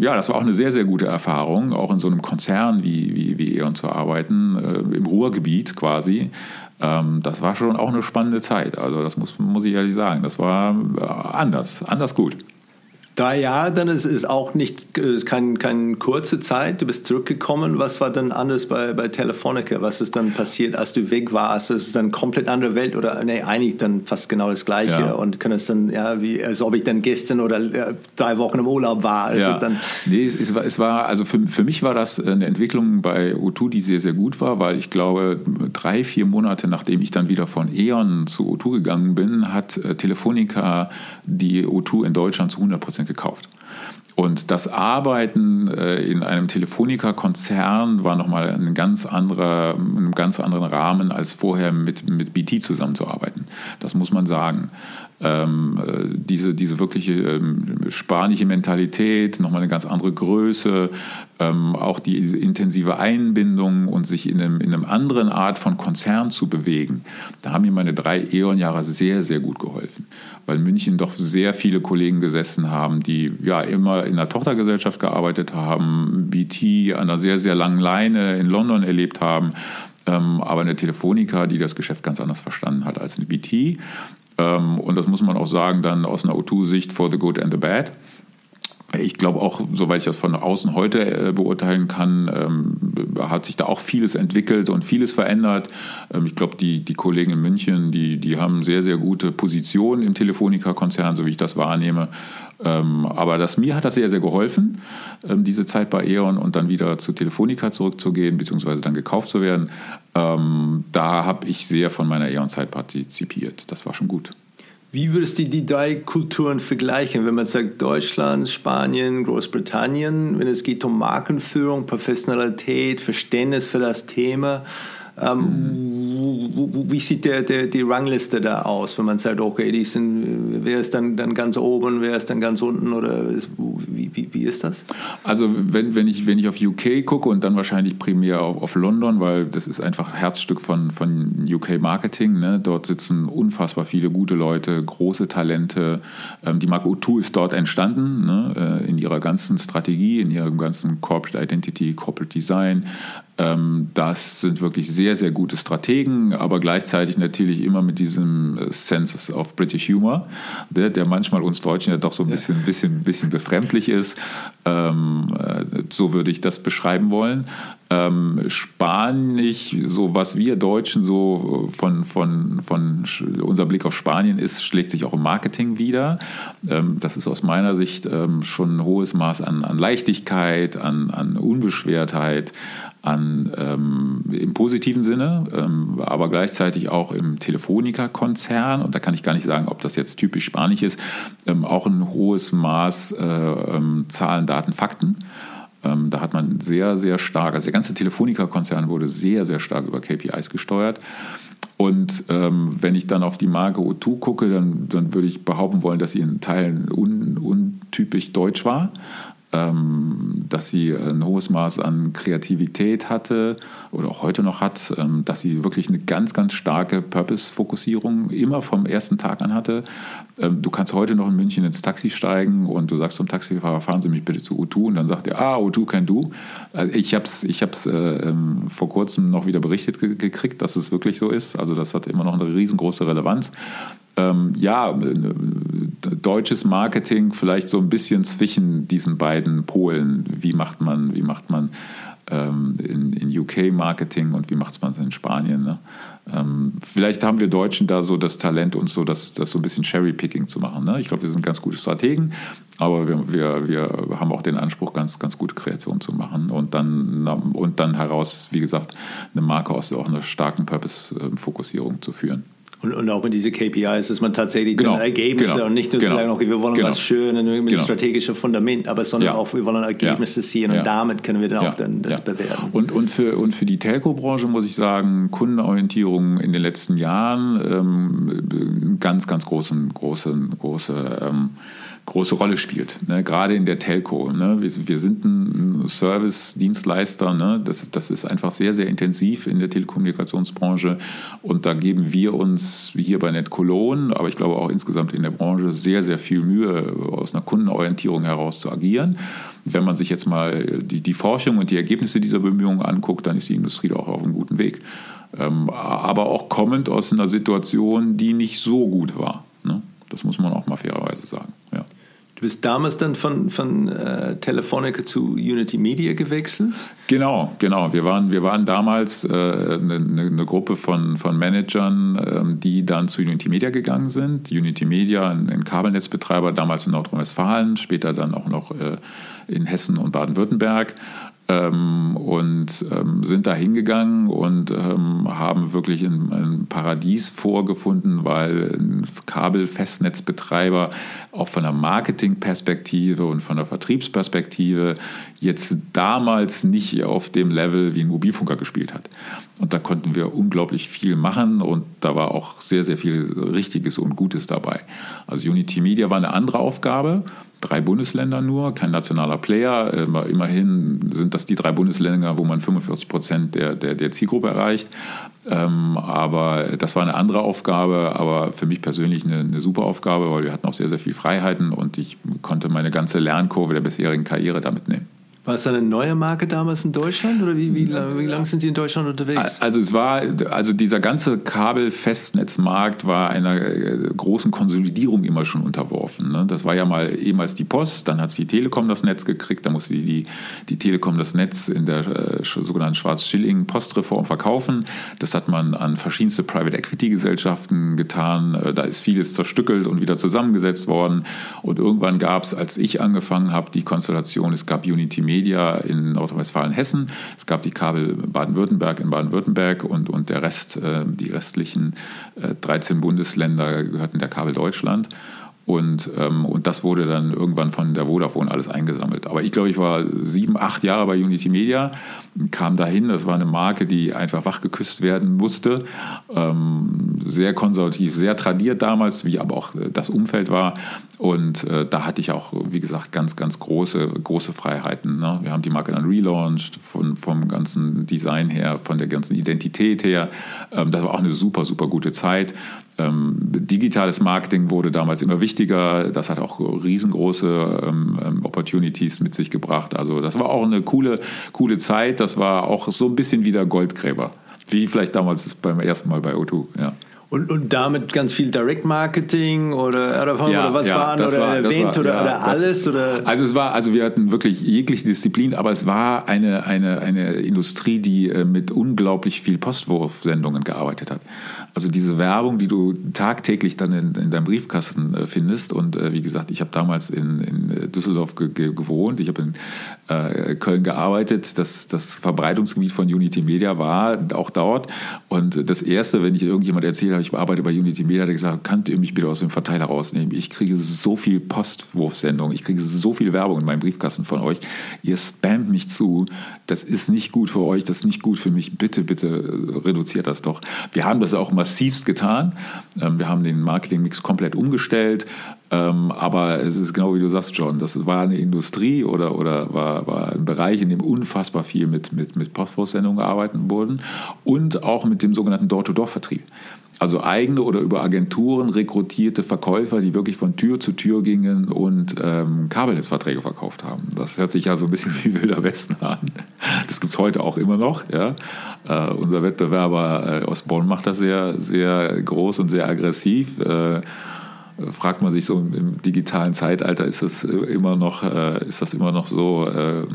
ja, das war auch eine sehr, sehr gute Erfahrung, auch in so einem Konzern wie, wie, wie E.ON zu arbeiten, äh, im Ruhrgebiet quasi. Ähm, das war schon auch eine spannende Zeit. Also das muss, muss ich ehrlich sagen. Das war äh, anders, anders gut. Drei Jahre, dann ist es auch nicht ist kein, keine kurze Zeit. Du bist zurückgekommen. Was war dann anders bei, bei Telefonica? Was ist dann passiert, als du weg warst? Ist es dann komplett andere Welt oder nee, eigentlich dann fast genau das Gleiche? Ja. Und kann es dann, ja, wie, als ob ich dann gestern oder ja, drei Wochen im Urlaub war? Ist ja. es dann nee, es, es, war, es war, also für, für mich war das eine Entwicklung bei O2, die sehr, sehr gut war, weil ich glaube, drei, vier Monate nachdem ich dann wieder von E.ON zu O2 gegangen bin, hat äh, Telefonica die O2 in Deutschland zu 100 Prozent gekauft. Und das Arbeiten äh, in einem Telefonica-Konzern war nochmal ein ganz anderer, einem ganz anderen Rahmen, als vorher mit, mit BT zusammenzuarbeiten. Das muss man sagen. Ähm, äh, diese, diese wirkliche ähm, spanische Mentalität, nochmal eine ganz andere Größe, ähm, auch die intensive Einbindung und sich in einem, in einem anderen Art von Konzern zu bewegen, da haben mir meine drei E.ON-Jahre sehr, sehr gut geholfen weil München doch sehr viele Kollegen gesessen haben, die ja immer in der Tochtergesellschaft gearbeitet haben, BT an einer sehr, sehr langen Leine in London erlebt haben, ähm, aber eine Telefonica, die das Geschäft ganz anders verstanden hat als eine BT. Ähm, und das muss man auch sagen, dann aus einer O2-Sicht for the good and the bad. Ich glaube auch, soweit ich das von außen heute äh, beurteilen kann, ähm, hat sich da auch vieles entwickelt und vieles verändert. Ähm, ich glaube, die, die Kollegen in München, die, die haben sehr, sehr gute Positionen im Telefonica-Konzern, so wie ich das wahrnehme. Ähm, aber das, mir hat das sehr, sehr geholfen, diese Zeit bei E.ON und dann wieder zu Telefonica zurückzugehen, beziehungsweise dann gekauft zu werden. da habe ich sehr von meiner E.ON-Zeit partizipiert. Das war schon gut. Wie würdest du die drei Kulturen vergleichen, wenn man sagt Deutschland, Spanien, Großbritannien, wenn es geht um Markenführung, Professionalität, Verständnis für das Thema? Ähm, wie sieht der, der, die Rangliste da aus, wenn man sagt, okay, die sind, wer ist dann, dann ganz oben, wer ist dann ganz unten oder ist, wie, wie, wie ist das? Also wenn, wenn, ich, wenn ich auf UK gucke und dann wahrscheinlich primär auf, auf London, weil das ist einfach Herzstück von, von UK Marketing, ne? dort sitzen unfassbar viele gute Leute, große Talente. Ähm, die Marke O2 ist dort entstanden, ne? Äh, in ihrer ganzen Strategie, in ihrem ganzen Corporate Identity, Corporate Design. Ähm, das sind wirklich sehr, sehr gute Strategen, aber gleichzeitig natürlich immer mit diesem äh, Sense of British Humor, der, der manchmal uns Deutschen ja doch so ein bisschen, bisschen, bisschen befremdlich ist. Ähm, äh, so würde ich das beschreiben wollen. Ähm, Spanisch, so was wir Deutschen so von, von, von unser Blick auf Spanien ist, schlägt sich auch im Marketing wieder. Das ist aus meiner Sicht schon ein hohes Maß an, an Leichtigkeit, an, an Unbeschwertheit, an, ähm, im positiven Sinne, ähm, aber gleichzeitig auch im Telefonica-Konzern, und da kann ich gar nicht sagen, ob das jetzt typisch spanisch ist, ähm, auch ein hohes Maß äh, ähm, Zahlen, Daten, Fakten. Ähm, da hat man sehr, sehr stark, also der ganze Telefonica-Konzern wurde sehr, sehr stark über KPIs gesteuert. Und ähm, wenn ich dann auf die Marke O2 gucke, dann, dann würde ich behaupten wollen, dass sie in Teilen un, untypisch deutsch war dass sie ein hohes Maß an Kreativität hatte oder auch heute noch hat, ähm, dass sie wirklich eine ganz, ganz starke Purpose-Fokussierung immer vom ersten Tag an hatte. Ähm, du kannst heute noch in München ins Taxi steigen und du sagst zum Taxifahrer, fahren Sie mich bitte zu U2 und dann sagt er, ah, U2 can do. Also ich habe es ich hab's, äh, vor kurzem noch wieder berichtet gekriegt, dass es wirklich so ist. Also das hat immer noch eine riesengroße Relevanz ähm, ja, deutsches Marketing vielleicht so ein bisschen zwischen diesen beiden Polen. Wie macht man, wie macht man ähm, in, in UK Marketing und wie macht man es in Spanien? Ne? Ähm, vielleicht haben wir Deutschen da so das Talent, uns so das, das so ein bisschen Cherry-Picking zu machen. Ne? Ich glaube, wir sind ganz gute Strategen, aber wir, wir, wir haben auch den Anspruch, ganz, ganz gute Kreation zu machen und dann, und dann heraus, wie gesagt, eine Marke aus auch einer starken Purpose-Fokussierung zu führen. Und, und auch mit diesen KPIs, dass man tatsächlich genau. Ergebnisse genau. und nicht nur genau. sagen, okay, wir wollen genau. was Schönes mit genau. strategischem Fundament, aber sondern ja. auch, wir wollen Ergebnisse ja. sehen und ja. damit können wir dann auch dann das bewerten. Und, und, für, und für die Telco-Branche muss ich sagen, Kundenorientierung in den letzten Jahren ähm, ganz, ganz großen, großen, große ähm, große Rolle spielt. Ne? Gerade in der Telco. Ne? Wir, wir, sind ein Service-Dienstleister. Ne? Das, das ist einfach sehr, sehr intensiv in der Telekommunikationsbranche. Und da geben wir uns hier bei Net Cologne, aber ich glaube auch insgesamt in der Branche, sehr, sehr viel Mühe, aus einer Kundenorientierung heraus zu agieren. Wenn man sich jetzt mal die, die Forschung und die Ergebnisse dieser Bemühungen anguckt, dann ist die Industrie da auch auf einem guten Weg. Ähm, aber auch kommend aus einer Situation, die nicht so gut war. Ne? Das muss man auch mal fairerweise sagen. Ja. Du bist damals dann von, von äh, Telefonica zu Unity Media gewechselt? Genau, genau. Wir waren, wir waren damals äh, eine, eine, Gruppe von, von Managern, äh, die dann zu Unity Media gegangen sind. Unity Media, ein, ein Kabelnetzbetreiber, damals in Nordrhein-Westfalen, später dann auch noch äh, in Hessen und Baden-Württemberg ähm, und ähm, sind da hingegangen und ähm, haben wirklich ein, ein, Paradies vorgefunden, weil ein Kabelfestnetzbetreiber auch von der Marketingperspektive und von der Vertriebsperspektive jetzt damals nicht auf dem Level wie ein Mobilfunker gespielt hat. Und da konnten wir unglaublich viel machen und da war auch sehr, sehr viel Richtiges und Gutes dabei. Also Unity Media war eine andere Aufgabe drei Bundesländer nur, kein nationaler Player. Immerhin sind das die drei Bundesländer, wo man 45 Prozent der, der, der Zielgruppe erreicht. Ähm, aber das war eine andere Aufgabe, aber für mich persönlich eine, eine super Aufgabe, weil wir hatten auch sehr, sehr viel Freiheiten und ich konnte meine ganze Lernkurve der bisherigen Karriere damit nehmen. War es eine neue Marke damals in Deutschland oder wie, wie, wie lange sind Sie in Deutschland unterwegs? Also es war, also dieser ganze Kabelfestnetzmarkt war einer äh, großen Konsolidierung immer schon unterworfen. Ne? Das war ja mal ehemals die Post, dann hat die Telekom das Netz gekriegt, dann musste die, die, die Telekom das Netz in der äh, sogenannten Schwarz-Schilling-Postreform verkaufen. Das hat man an verschiedenste Private Equity-Gesellschaften getan. Äh, da ist vieles zerstückelt und wieder zusammengesetzt worden. Und irgendwann gab es, als ich angefangen habe, die Konstellation, es gab Unity Media in Nordrhein-Westfalen-Hessen. Es gab die Kabel Baden-Württemberg in Baden-Württemberg und, und der Rest, äh, die restlichen 13 äh, Bundesländer gehörten der Kabel Deutschland. Und, ähm, und das wurde dann irgendwann von der Vodafone alles eingesammelt. Aber ich glaube, ich war sieben, acht Jahre bei Unity Media, kam dahin. Das war eine Marke, die einfach wachgeküsst werden musste. Ähm, sehr konservativ, sehr tradiert damals, wie aber auch das Umfeld war. Und äh, da hatte ich auch, wie gesagt, ganz, ganz große, große Freiheiten. Ne? Wir haben die Marke dann relaunched, von, vom ganzen Design her, von der ganzen Identität her. Ähm, das war auch eine super, super gute Zeit. Ähm, digitales Marketing wurde damals immer wichtiger. Das hat auch riesengroße ähm, ähm, Opportunities mit sich gebracht. Also das war auch eine coole, coole Zeit. Das war auch so ein bisschen wie der Goldgräber. Wie vielleicht damals beim ersten Mal bei O2. Ja. Und, und damit ganz viel Direct Marketing oder, oder, ja, oder was ja, waren oder war, Event war, oder, ja, oder alles? Das, oder? Also es war, also wir hatten wirklich jegliche Disziplin, aber es war eine, eine, eine Industrie, die äh, mit unglaublich viel Postwurfsendungen gearbeitet hat. Also diese Werbung, die du tagtäglich dann in, in deinem Briefkasten äh, findest. Und äh, wie gesagt, ich habe damals in, in Düsseldorf ge ge gewohnt, ich habe in äh, Köln gearbeitet. Das, das Verbreitungsgebiet von Unity Media war auch dort. Und das Erste, wenn ich irgendjemand erzähle, ich arbeite bei Unity Media, hat er gesagt, könnt ihr mich bitte aus dem Verteiler rausnehmen? Ich kriege so viel Postwurfsendungen, ich kriege so viel Werbung in meinem Briefkasten von euch. Ihr spammt mich zu. Das ist nicht gut für euch, das ist nicht gut für mich. Bitte, bitte reduziert das doch. Wir haben das auch massivst getan. Ähm, wir haben den Marketingmix komplett umgestellt. Ähm, aber es ist genau wie du sagst, John, das war eine Industrie oder, oder war, war ein Bereich, in dem unfassbar viel mit, mit, mit Postwurstsendungen gearbeitet wurden und auch mit dem sogenannten Door-to-Door-Vertrieb. Also eigene oder über Agenturen rekrutierte Verkäufer, die wirklich von Tür zu Tür gingen und ähm, Kabelnetzverträge verkauft haben. Das hört sich ja so ein bisschen wie Wilder Westen an. Das gibt es heute auch immer noch. Ja. Äh, unser Wettbewerber äh, aus Bonn macht das sehr, sehr groß und sehr aggressiv. Äh, fragt man sich so im digitalen Zeitalter, ist das immer noch, äh, ist das immer noch so, äh,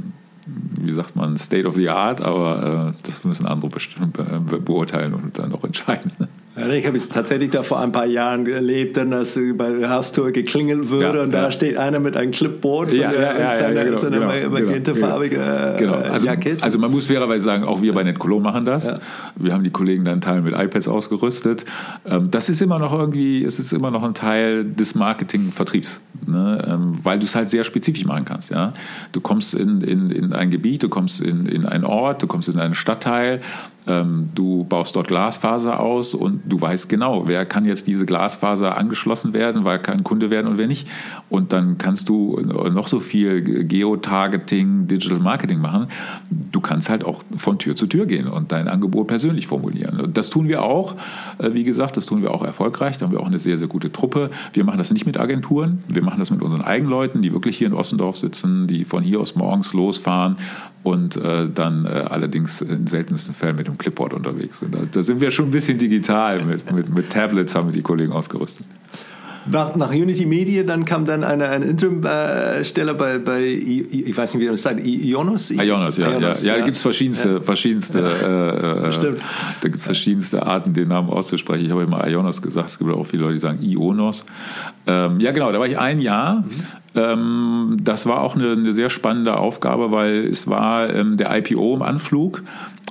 wie sagt man, State of the Art, aber äh, das müssen andere bestimmt beurteilen und dann auch entscheiden. Ja, ich habe es tatsächlich da vor ein paar Jahren erlebt, dann, dass bei der Haustür geklingelt würde ja, und da steht einer mit einem Clipboard ja, der, ja, seiner, genau, seiner genau, magentefarbige genau, genau. Äh, also, Jacket. Also man muss fairerweise sagen, auch wir bei NetColo machen das. Wir haben die Kollegen dann Teil mit iPads ausgerüstet. Ähm, das ist immer noch irgendwie, es ist immer noch ein Teil des Marketing-Vertriebs, ne? Ähm, weil du es halt sehr spezifisch machen kannst. Ja? Du kommst in, in, in ein Gebiet, du kommst in, in einen Ort, du kommst in einen Stadtteil ähm, du baust dort Glasfaser aus und du weißt genau, wer kann jetzt diese Glasfaser angeschlossen werden, weil kann Kunde werden und wer nicht. Und dann kannst du noch so viel Geotargeting, Digital Marketing machen. Du kannst halt auch von Tür zu Tür gehen und dein Angebot persönlich formulieren. Und das tun wir auch. Äh, wie gesagt, das tun wir auch erfolgreich. Da haben wir auch eine sehr, sehr gute Truppe. Wir machen das nicht mit Agenturen. Wir machen das mit unseren eigenen Leuten, die wirklich hier in Ossendorf sitzen, die von hier aus morgens losfahren und äh, dann äh, allerdings in seltensten Fällen mit dem Clipboard unterwegs sind. Da, da, sind wir schon ein bisschen digital. Mit, mit, mit Tablets haben wir die Kollegen ausgerüstet. Nach, nach, Unity Media, dann kam dann eine, eine Interim-Stelle bei, bei, ich weiß nicht, wie man das sagt, Ionos? Ionos, ja. Ionos, ja. ja. da gibt es verschiedenste, ja. verschiedenste, äh, äh Stimmt. da gibt's verschiedenste Arten, den Namen auszusprechen. Ich habe immer Ionos gesagt, es gibt auch viele Leute, die sagen Ionos. Ähm, ja, genau, da war ich ein Jahr. Mhm. Ähm, das war auch eine, eine, sehr spannende Aufgabe, weil es war ähm, der IPO im Anflug.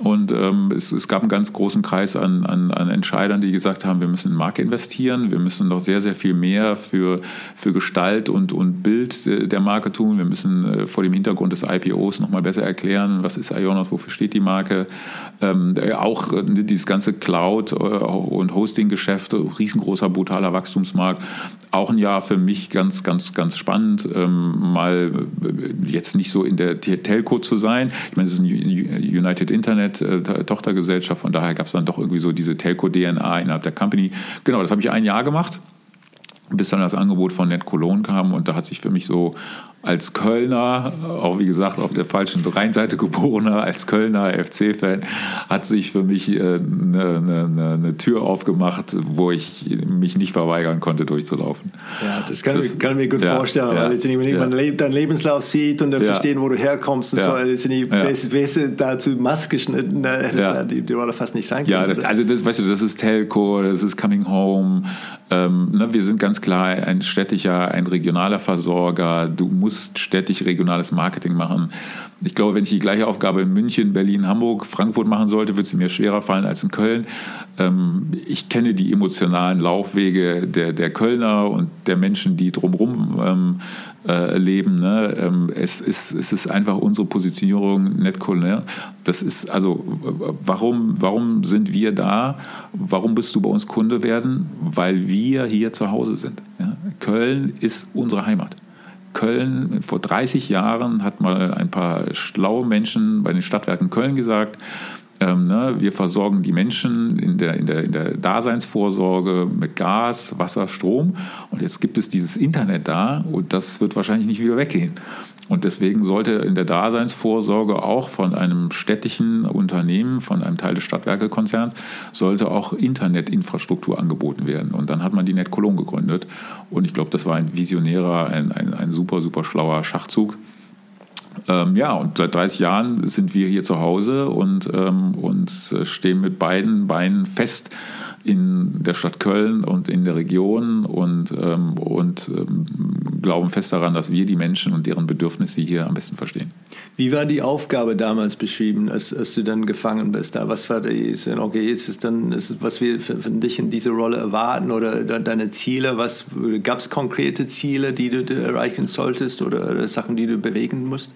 Und ähm, es, es, gab einen ganz großen Kreis an, an, an, Entscheidern, die gesagt haben, wir müssen in Marke investieren, wir müssen noch sehr, sehr viel mehr für, für Gestalt und, und Bild der Marke tun. Wir müssen äh, vor dem Hintergrund des IPOs nochmal besser erklären, was ist Ionos, wofür steht die Marke. Ähm, auch äh, dieses ganze Cloud- äh, und Hosting-Geschäft, riesengroßer, brutaler Wachstumsmarkt. Auch ein Jahr für mich ganz, ganz, ganz spannend, ähm, mal äh, jetzt nicht so in der Telco zu sein. Ich meine, es ist ein United Internet Internet-Tochtergesellschaft. Von daher gab es dann doch irgendwie so diese Telco-DNA innerhalb der Company. Genau, das habe ich ein Jahr gemacht bis dann das Angebot von Net Cologne kam und da hat sich für mich so als Kölner, auch wie gesagt auf der falschen Rheinseite geborener, als Kölner FC-Fan, hat sich für mich eine, äh, eine, eine, Tür aufgemacht, wo ich mich nicht verweigern konnte, durchzulaufen. Ja, das kann, das, ich, kann ich mir gut ja, vorstellen, ja, weil jetzt, wenn ja. man deinen Lebenslauf sieht und dann ja. verstehen, wo du herkommst und so, sind die ja. besser dazu maßgeschnitten, ja. die, die Rolle fast nicht sein können. Ja, das, also das, weißt du, das ist Telco, das ist Coming Home, ähm, ne, wir sind ganz klar ein städtischer, ein regionaler Versorger, du musst musst städtisch regionales Marketing machen. Ich glaube, wenn ich die gleiche Aufgabe in München, Berlin, Hamburg, Frankfurt machen sollte, würde sie mir schwerer fallen als in Köln. Ähm, ich kenne die emotionalen Laufwege der, der Kölner und der Menschen, die drumherum ähm, äh, leben. Ne? Ähm, es, ist, es ist einfach unsere Positionierung net Kölner. Das ist also, warum, warum sind wir da? Warum bist du bei uns Kunde werden? Weil wir hier zu Hause sind. Köln ist unsere Heimat. Köln, vor 30 Jahren hat mal ein paar schlaue Menschen bei den Stadtwerken Köln gesagt, ähm, ne, wir versorgen die Menschen in der, in, der, in der Daseinsvorsorge mit Gas, Wasser, Strom. Und jetzt gibt es dieses Internet da und das wird wahrscheinlich nicht wieder weggehen. Und deswegen sollte in der Daseinsvorsorge auch von einem städtischen Unternehmen, von einem Teil des Stadtwerkekonzerns, sollte auch Internetinfrastruktur angeboten werden. Und dann hat man die Net gegründet. Und ich glaube, das war ein visionärer, ein, ein, ein super, super schlauer Schachzug. Ähm, ja, und seit 30 Jahren sind wir hier zu Hause und, ähm, und stehen mit beiden Beinen fest in der Stadt Köln und in der Region und, ähm, und ähm, glauben fest daran, dass wir die Menschen und deren Bedürfnisse hier am besten verstehen. Wie war die Aufgabe damals beschrieben, als, als du dann gefangen bist? Da? Was war die, okay, jetzt ist dann, ist, was wir von dich in dieser Rolle erwarten oder deine Ziele? gab es konkrete Ziele, die du erreichen solltest oder, oder Sachen, die du bewegen musst?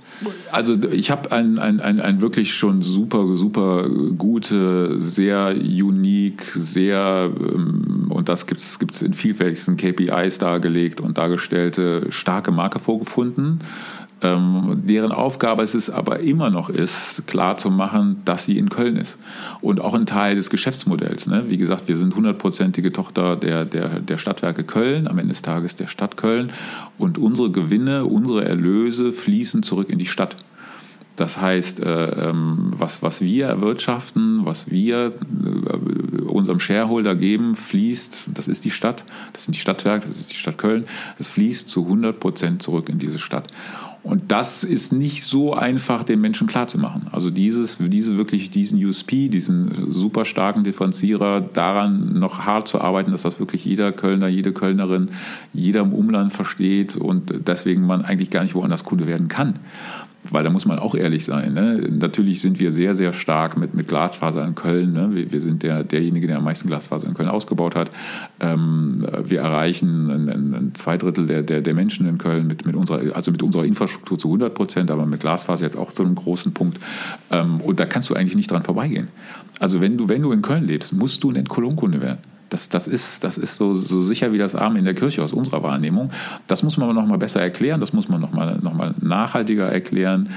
Also ich habe ein, ein, ein, ein wirklich schon super, super gute, sehr unique, sehr ähm, und das gibt es in vielfältigsten KPIs dargelegt und dargestellte, starke Marke vorgefunden, ähm, deren Aufgabe es ist aber immer noch ist, klar zu machen, dass sie in Köln ist. Und auch ein Teil des Geschäftsmodells. Ne? Wie gesagt, wir sind hundertprozentige Tochter der, der, der Stadtwerke Köln, am Ende des Tages der Stadt Köln. Und unsere Gewinne, unsere Erlöse fließen zurück in die Stadt. Das heißt, äh, ähm, was, was wir erwirtschaften, was wir äh, unserem Shareholder geben, fließt, das ist die Stadt, das sind die Stadtwerke, das ist die Stadt Köln, das fließt zu 100 Prozent zurück in diese Stadt. Und das ist nicht so einfach den Menschen klarzumachen. Also dieses, diese wirklich diesen USP, diesen super starken Differenzierer, daran noch hart zu arbeiten, dass das wirklich jeder Kölner, jede Kölnerin, jeder im Umland versteht und deswegen man eigentlich gar nicht woanders Kunde werden kann weil da muss man auch ehrlich sein. Ne? Natürlich sind wir sehr, sehr stark mit, mit Glasfaser in Köln. Ne? Wir, wir, sind der, derjenige, der am meisten Glasfaser in Köln ausgebaut hat. Ähm, wir erreichen ein, ein, zwei Drittel der, der, der, Menschen in Köln mit, mit, unserer, also mit unserer Infrastruktur zu 100 Prozent, aber mit Glasfaser jetzt auch zu einem großen Punkt. Ähm, und da kannst du eigentlich nicht dran vorbeigehen. Also wenn du, wenn du in Köln lebst, musst du ein Entkolonkunde werden. Das, das ist, das ist so, so sicher wie das Arm in der Kirche aus unserer Wahrnehmung. Das muss man noch mal besser erklären, das muss man noch mal, noch mal nachhaltiger erklären.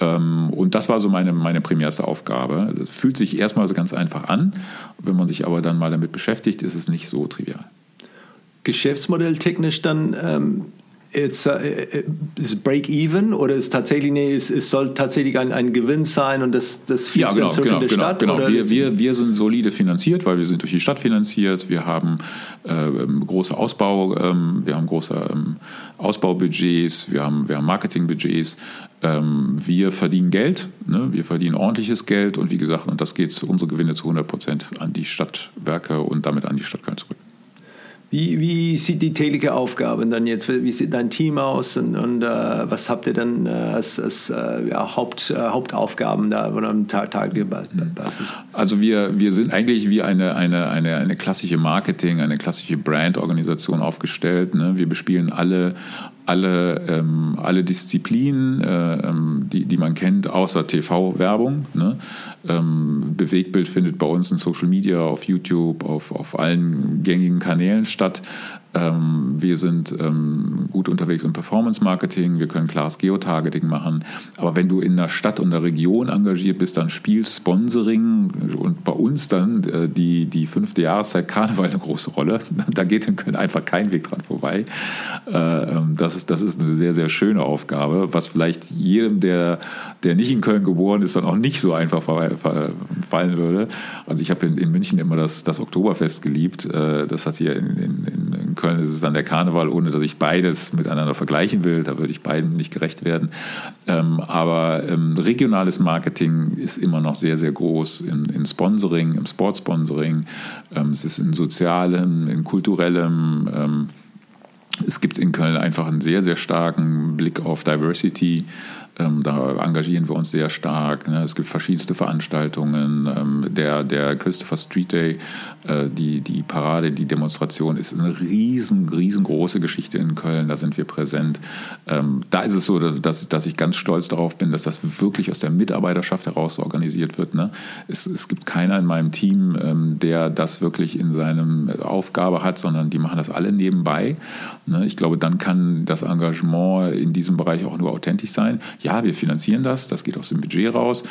Ähm, und das war so meine, meine primärste Aufgabe. Das fühlt sich erstmal so ganz einfach an. Wenn man sich aber dann mal damit beschäftigt, ist es nicht so trivial. Geschäftsmodell technisch dann ähm, it's, uh, ist Break-Even oder ist tatsächlich, nee, es, es soll tatsächlich ein, ein Gewinn sein und das, das fließt ja, genau, zurück genau, in die genau, Stadt? Genau, wir, wir, wir sind solide finanziert, weil wir sind durch die Stadt finanziert. Wir haben äh, große Ausbau, ähm, wir haben große ähm, Ausbaubudgets, wir haben, wir haben Marketingbudgets. Ähm, wir verdienen Geld, ne? wir verdienen ordentliches Geld und wie gesagt, und das geht unsere Gewinne zu 100 Prozent an die Stadtwerke und damit an die Stadt Köln zurück. Wie, wie sieht die tägliche Aufgabe dann jetzt? Wie sieht dein Team aus und, und äh, was habt ihr dann äh, als, als äh, ja, Haupt, äh, Hauptaufgaben da oder am Tag, Tagebasis? Also wir, wir sind eigentlich wie eine, eine, eine, eine klassische Marketing, eine klassische Brandorganisation aufgestellt. Ne? Wir bespielen alle alle, ähm, alle Disziplinen, äh, ähm, die, die man kennt, außer TV-Werbung. Ne? Ähm, Bewegtbild findet bei uns in Social Media, auf YouTube, auf, auf allen gängigen Kanälen statt. Ähm, wir sind ähm, gut unterwegs im Performance-Marketing, wir können klares Geotargeting machen. Aber wenn du in einer Stadt und einer Region engagiert bist, dann spielt Sponsoring und bei uns dann äh, die, die fünfte Jahreszeit Karneval eine große Rolle. Da geht in Köln einfach kein Weg dran vorbei. Äh, ähm, das, ist, das ist eine sehr, sehr schöne Aufgabe, was vielleicht jedem, der, der nicht in Köln geboren ist, dann auch nicht so einfach fallen würde. Also ich habe in, in München immer das, das Oktoberfest geliebt. Äh, das hat hier in, in, in Köln Köln ist es dann der Karneval, ohne dass ich beides miteinander vergleichen will. Da würde ich beiden nicht gerecht werden. Ähm, aber ähm, regionales Marketing ist immer noch sehr, sehr groß in, in Sponsoring, im Sportsponsoring. Ähm, es ist in sozialem, in kulturellem. Ähm, es gibt in Köln einfach einen sehr, sehr starken Blick auf Diversity. Ähm, da engagieren wir uns sehr stark. Ne? Es gibt verschiedenste Veranstaltungen. Ähm, der, der Christopher Street Day, äh, die, die Parade, die Demonstration ist eine riesen, riesengroße Geschichte in Köln. Da sind wir präsent. Ähm, da ist es so, dass, dass ich ganz stolz darauf bin, dass das wirklich aus der Mitarbeiterschaft heraus organisiert wird. Ne? Es, es gibt keiner in meinem Team, ähm, der das wirklich in seinem Aufgabe hat, sondern die machen das alle nebenbei. Ne? Ich glaube, dann kann das Engagement in diesem Bereich auch nur authentisch sein ja, wir finanzieren das, das geht aus dem Budget raus.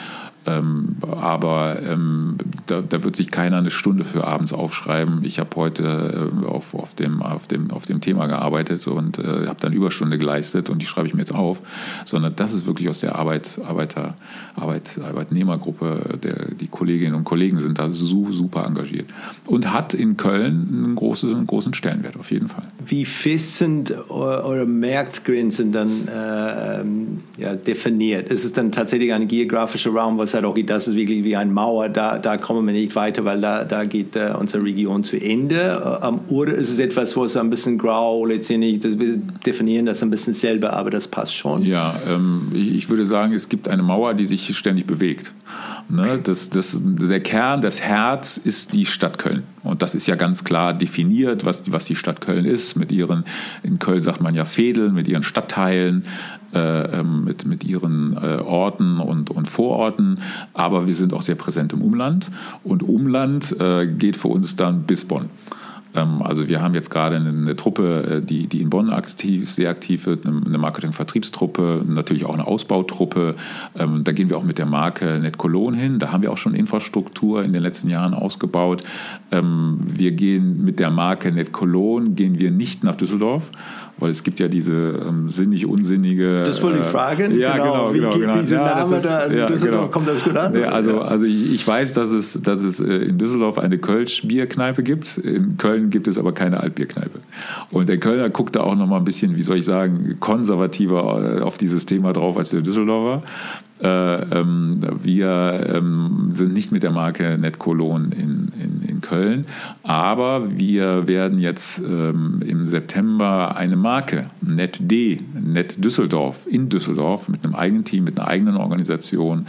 Ähm, aber ähm, da, da, wird sich keiner eine Stunde für abends aufschreiben. Ich habe heute äh, auf, auf, dem, auf, dem, auf dem Thema gearbeitet und äh, habe dann Überstunde geleistet und die schreibe ich mir jetzt auf, sondern das ist wirklich aus der Arbeit, Arbeiter, Arbeit, Arbeitnehmergruppe. Der, die Kolleginnen und Kollegen sind da so, super engagiert und hat in Köln einen großen, einen großen Stellenwert auf jeden Fall. Wie fest sind eure Marktgrenzen dann äh, ähm, ja, definiert? Ist es dann tatsächlich ein geografischer Raum, was sagt, okay, das ist wirklich wie eine Mauer, da, da kommen wir nicht weiter, weil da, da geht äh, unsere Region zu Ende? Ähm, oder ist es etwas, wo es ein bisschen grau letztendlich, das, wir definieren das ein bisschen selber, aber das passt schon? Ja, ähm, ich würde sagen, es gibt eine Mauer, die sich ständig bewegt. Ne? Das, das, der Kern, das Herz ist die Stadt Köln. Und das ist ja ganz klar definiert, was, was die Stadt Köln ist. Mit ihren, in Köln sagt man ja Fädeln, mit ihren Stadtteilen, äh, ähm, mit, mit ihren äh, Orten und, und Vororten. Aber wir sind auch sehr präsent im Umland. Und Umland äh, geht für uns dann bis Bonn. Ähm, also wir haben jetzt gerade eine, Truppe, äh, die, die in Bonn aktiv, sehr aktiv wird, eine Marketing-Vertriebstruppe, natürlich auch eine Ausbautruppe. Ähm, da gehen wir auch mit der Marke Net Cologne hin. Da haben wir auch schon Infrastruktur in den letzten Jahren ausgebaut. Wir gehen mit der Marke Net Cologne, gehen wir nicht nach Düsseldorf, weil es gibt ja diese ähm, sinnig unsinnige. Das wollte ich äh, fragen. Ja, genau, genau. Wie genau, geht genau. diese ja, Name ist, da in ja, Düsseldorf? Genau. Kommt das gut an? Ja, also, also ich, ich, weiß, dass es, dass es äh, in Düsseldorf eine Kölsch-Bierkneipe gibt. In Köln gibt es aber keine Altbierkneipe. Und der Kölner guckt da auch noch mal ein bisschen, wie soll ich sagen, konservativer äh, auf dieses Thema drauf als der Düsseldorfer. Äh, ähm, wir ähm, sind nicht mit der Marke Net Cologne in, in, in Köln, aber wir werden jetzt ähm, im September eine Marke, NetD, Net Düsseldorf, in Düsseldorf, mit einem eigenen Team, mit einer eigenen Organisation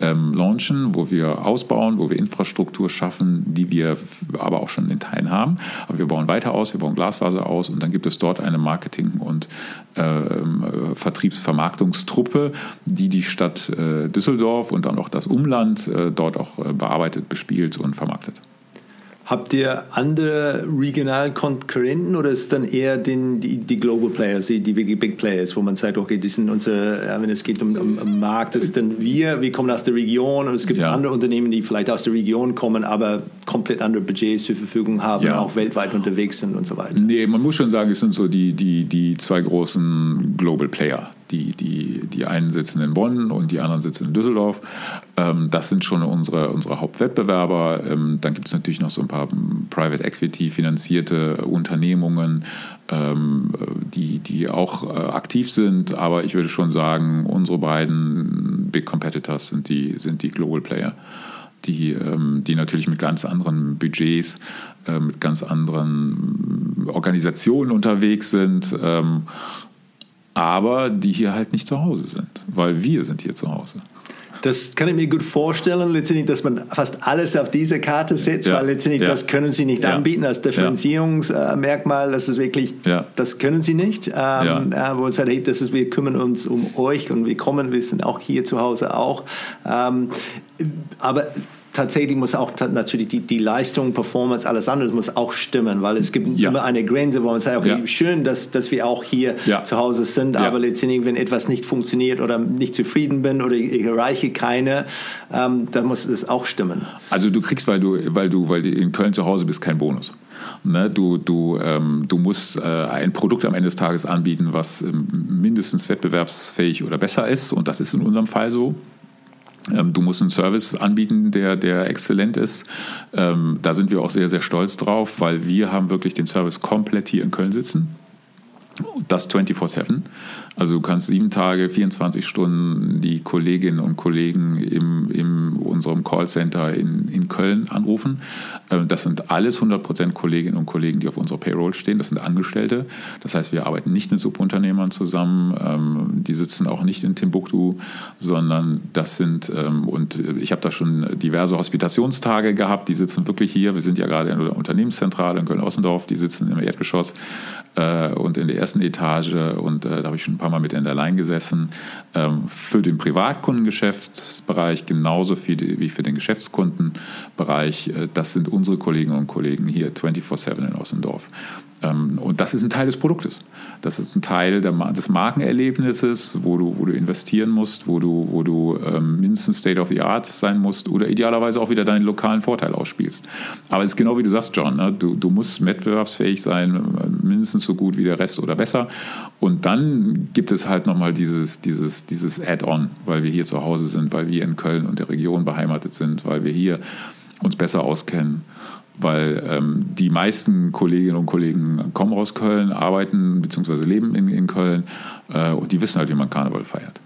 ähm, launchen, wo wir ausbauen, wo wir Infrastruktur schaffen, die wir aber auch schon in Teilen haben. Aber wir bauen weiter aus, wir bauen Glasfaser aus und dann gibt es dort eine Marketing- und ähm, äh, Vertriebsvermarktungstruppe, die die Stadt äh, Düsseldorf und dann auch das Umland äh, dort auch äh, bearbeitet, bespielt und vermarktet. Habt ihr andere regionalen Konkurrenten oder ist es dann eher den, die, die Global Players, die, die Big Players, wo man sagt, okay, die sind unsere, wenn es geht um, um, um Markt, das dann wir, wir kommen aus der Region und es gibt ja. andere Unternehmen, die vielleicht aus der Region kommen, aber komplett andere Budgets zur Verfügung haben, ja. auch weltweit unterwegs sind und so weiter. Nee, man muss schon sagen, es sind so die, die, die zwei großen Global Player die, die, die einen sitzen in Bonn und die anderen sitzen in Düsseldorf. Ähm, das sind schon unsere, unsere Hauptwettbewerber. Ähm, dann gibt es natürlich noch so ein paar Private Equity finanzierte Unternehmungen, ähm, die, die auch äh, aktiv sind. Aber ich würde schon sagen, unsere beiden Big Competitors sind die, sind die Global Player. Die, ähm, die natürlich mit ganz anderen Budgets, äh, mit ganz anderen Organisationen unterwegs sind. Aber die hier halt nicht zu Hause sind, weil wir sind hier zu Hause. Das kann ich mir gut vorstellen, letztendlich, dass man fast alles auf diese Karte setzt, ja. weil letztendlich ja. das können sie nicht ja. anbieten als Differenzierungsmerkmal. Das ist wirklich, das können sie nicht. Ähm, äh, wo es halt, hey, das ist, wir kümmern uns um euch und wir kommen, wir sind auch hier zu Hause auch. Ähm, aber tatsächlich muss auch natürlich die, die Leistung, Performance, alles andere muss auch stimmen, weil es gibt ja. immer eine Grenze, wo man sagt, okay, ja. schön, dass, dass wir auch hier ja. zu Hause sind, aber letztendlich, wenn etwas nicht funktioniert oder nicht zufrieden bin oder ich erreiche keine, ähm, dann muss es auch stimmen. Also du kriegst, weil du, weil du, weil du in Köln zu Hause bist, keinen Bonus. Ne, du, du, ähm, du musst äh, ein Produkt am Ende des Tages anbieten, was ähm, mindestens wettbewerbsfähig oder besser ist. Und das ist in unserem Fall so. Ähm, du musst einen Service anbieten, der, der exzellent ist. Ähm, da sind wir auch sehr, sehr stolz drauf, weil wir haben wirklich den Service komplett hier in Köln sitzen. Das 24-7. Also du kannst sieben Tage, 24 Stunden die Kolleginnen und Kollegen im, in unserem Callcenter in, in Köln anrufen. Ähm, das sind alles 100% Kolleginnen und Kollegen, die auf unserer Payroll stehen. Das sind Angestellte. Das heißt, wir arbeiten nicht mit Subunternehmern zusammen. Ähm, die sitzen auch nicht in Timbuktu, sondern das sind, ähm, und ich habe da schon diverse Hospitationstage gehabt, die sitzen wirklich hier. Wir sind ja gerade in der Unternehmenszentrale in Köln-Ossendorf, die sitzen im Erdgeschoss äh, und in der ersten Etage und äh, da habe ich schon ein paar Mal mit in der Line gesessen. Ähm, für den Privatkundengeschäftsbereich genauso viel wie für den Geschäftskundenbereich. Äh, das sind unsere Kolleginnen und Kollegen hier 24-7 in Ossendorf. Ähm, und das ist ein Teil des Produktes. Das ist ein Teil der, des Markenerlebnisses, wo du, wo du investieren musst, wo du, wo du ähm, mindestens State of the Art sein musst oder idealerweise auch wieder deinen lokalen Vorteil ausspielst. Aber es ist genau wie du sagst, John, ne? du, du musst wettbewerbsfähig sein, mindestens so gut wie der Rest oder besser. Und dann gibt es halt nochmal dieses, dieses, dieses Add-on, weil wir hier zu Hause sind, weil wir in Köln und der Region beheimatet sind, weil wir hier uns besser auskennen weil ähm, die meisten Kolleginnen und Kollegen kommen aus Köln, arbeiten bzw. leben in, in Köln äh, und die wissen halt, wie man Karneval feiert.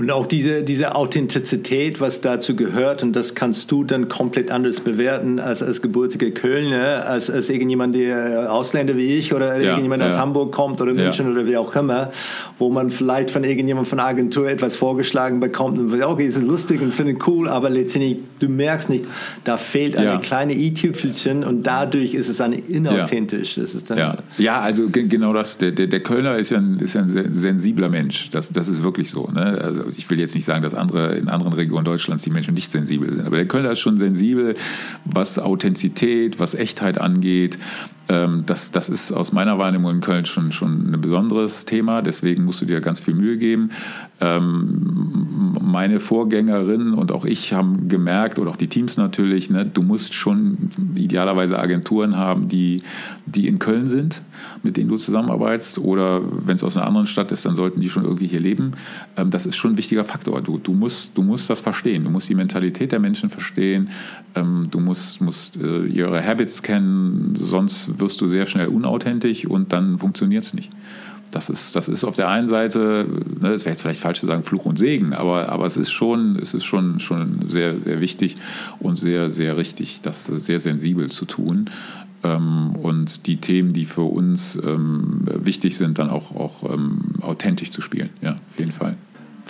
Und auch diese, diese Authentizität, was dazu gehört, und das kannst du dann komplett anders bewerten als, als gebürtiger Kölner, als, als irgendjemand, der Ausländer wie ich oder ja, irgendjemand ja. aus Hamburg kommt oder München ja. oder wie auch immer, wo man vielleicht von irgendjemandem von Agentur etwas vorgeschlagen bekommt und sagt, okay, ist lustig und finde cool, aber letztendlich, du merkst nicht, da fehlt eine kleine i-Tüpfelchen und dadurch ist es dann inauthentisch. Das ist dann ja. ja, also genau das. Der, der, der Kölner ist ja ein, ist ein sensibler Mensch. Das, das ist wirklich so. Ne? Also ich will jetzt nicht sagen, dass andere in anderen Regionen Deutschlands die Menschen nicht sensibel sind, aber der Kölner ist schon sensibel, was Authentizität, was Echtheit angeht. Ähm, das, das ist aus meiner Wahrnehmung in Köln schon, schon ein besonderes Thema, deswegen musst du dir ganz viel Mühe geben. Ähm, meine Vorgängerinnen und auch ich haben gemerkt, oder auch die Teams natürlich, ne, du musst schon idealerweise Agenturen haben, die, die in Köln sind, mit denen du zusammenarbeitest, oder wenn es aus einer anderen Stadt ist, dann sollten die schon irgendwie hier leben. Ähm, das ist schon ein wichtiger Faktor. Du, du, musst, du musst das verstehen, du musst die Mentalität der Menschen verstehen, du musst, musst äh, ihre Habits kennen, sonst wirst du sehr schnell unauthentisch und dann funktioniert es nicht. Das ist, das ist auf der einen Seite, ne, das wäre jetzt vielleicht falsch zu sagen, Fluch und Segen, aber, aber es ist schon, es ist schon, schon sehr, sehr wichtig und sehr, sehr richtig, das sehr sensibel zu tun. Ähm, und die Themen, die für uns ähm, wichtig sind, dann auch, auch ähm, authentisch zu spielen. Ja, auf jeden Fall.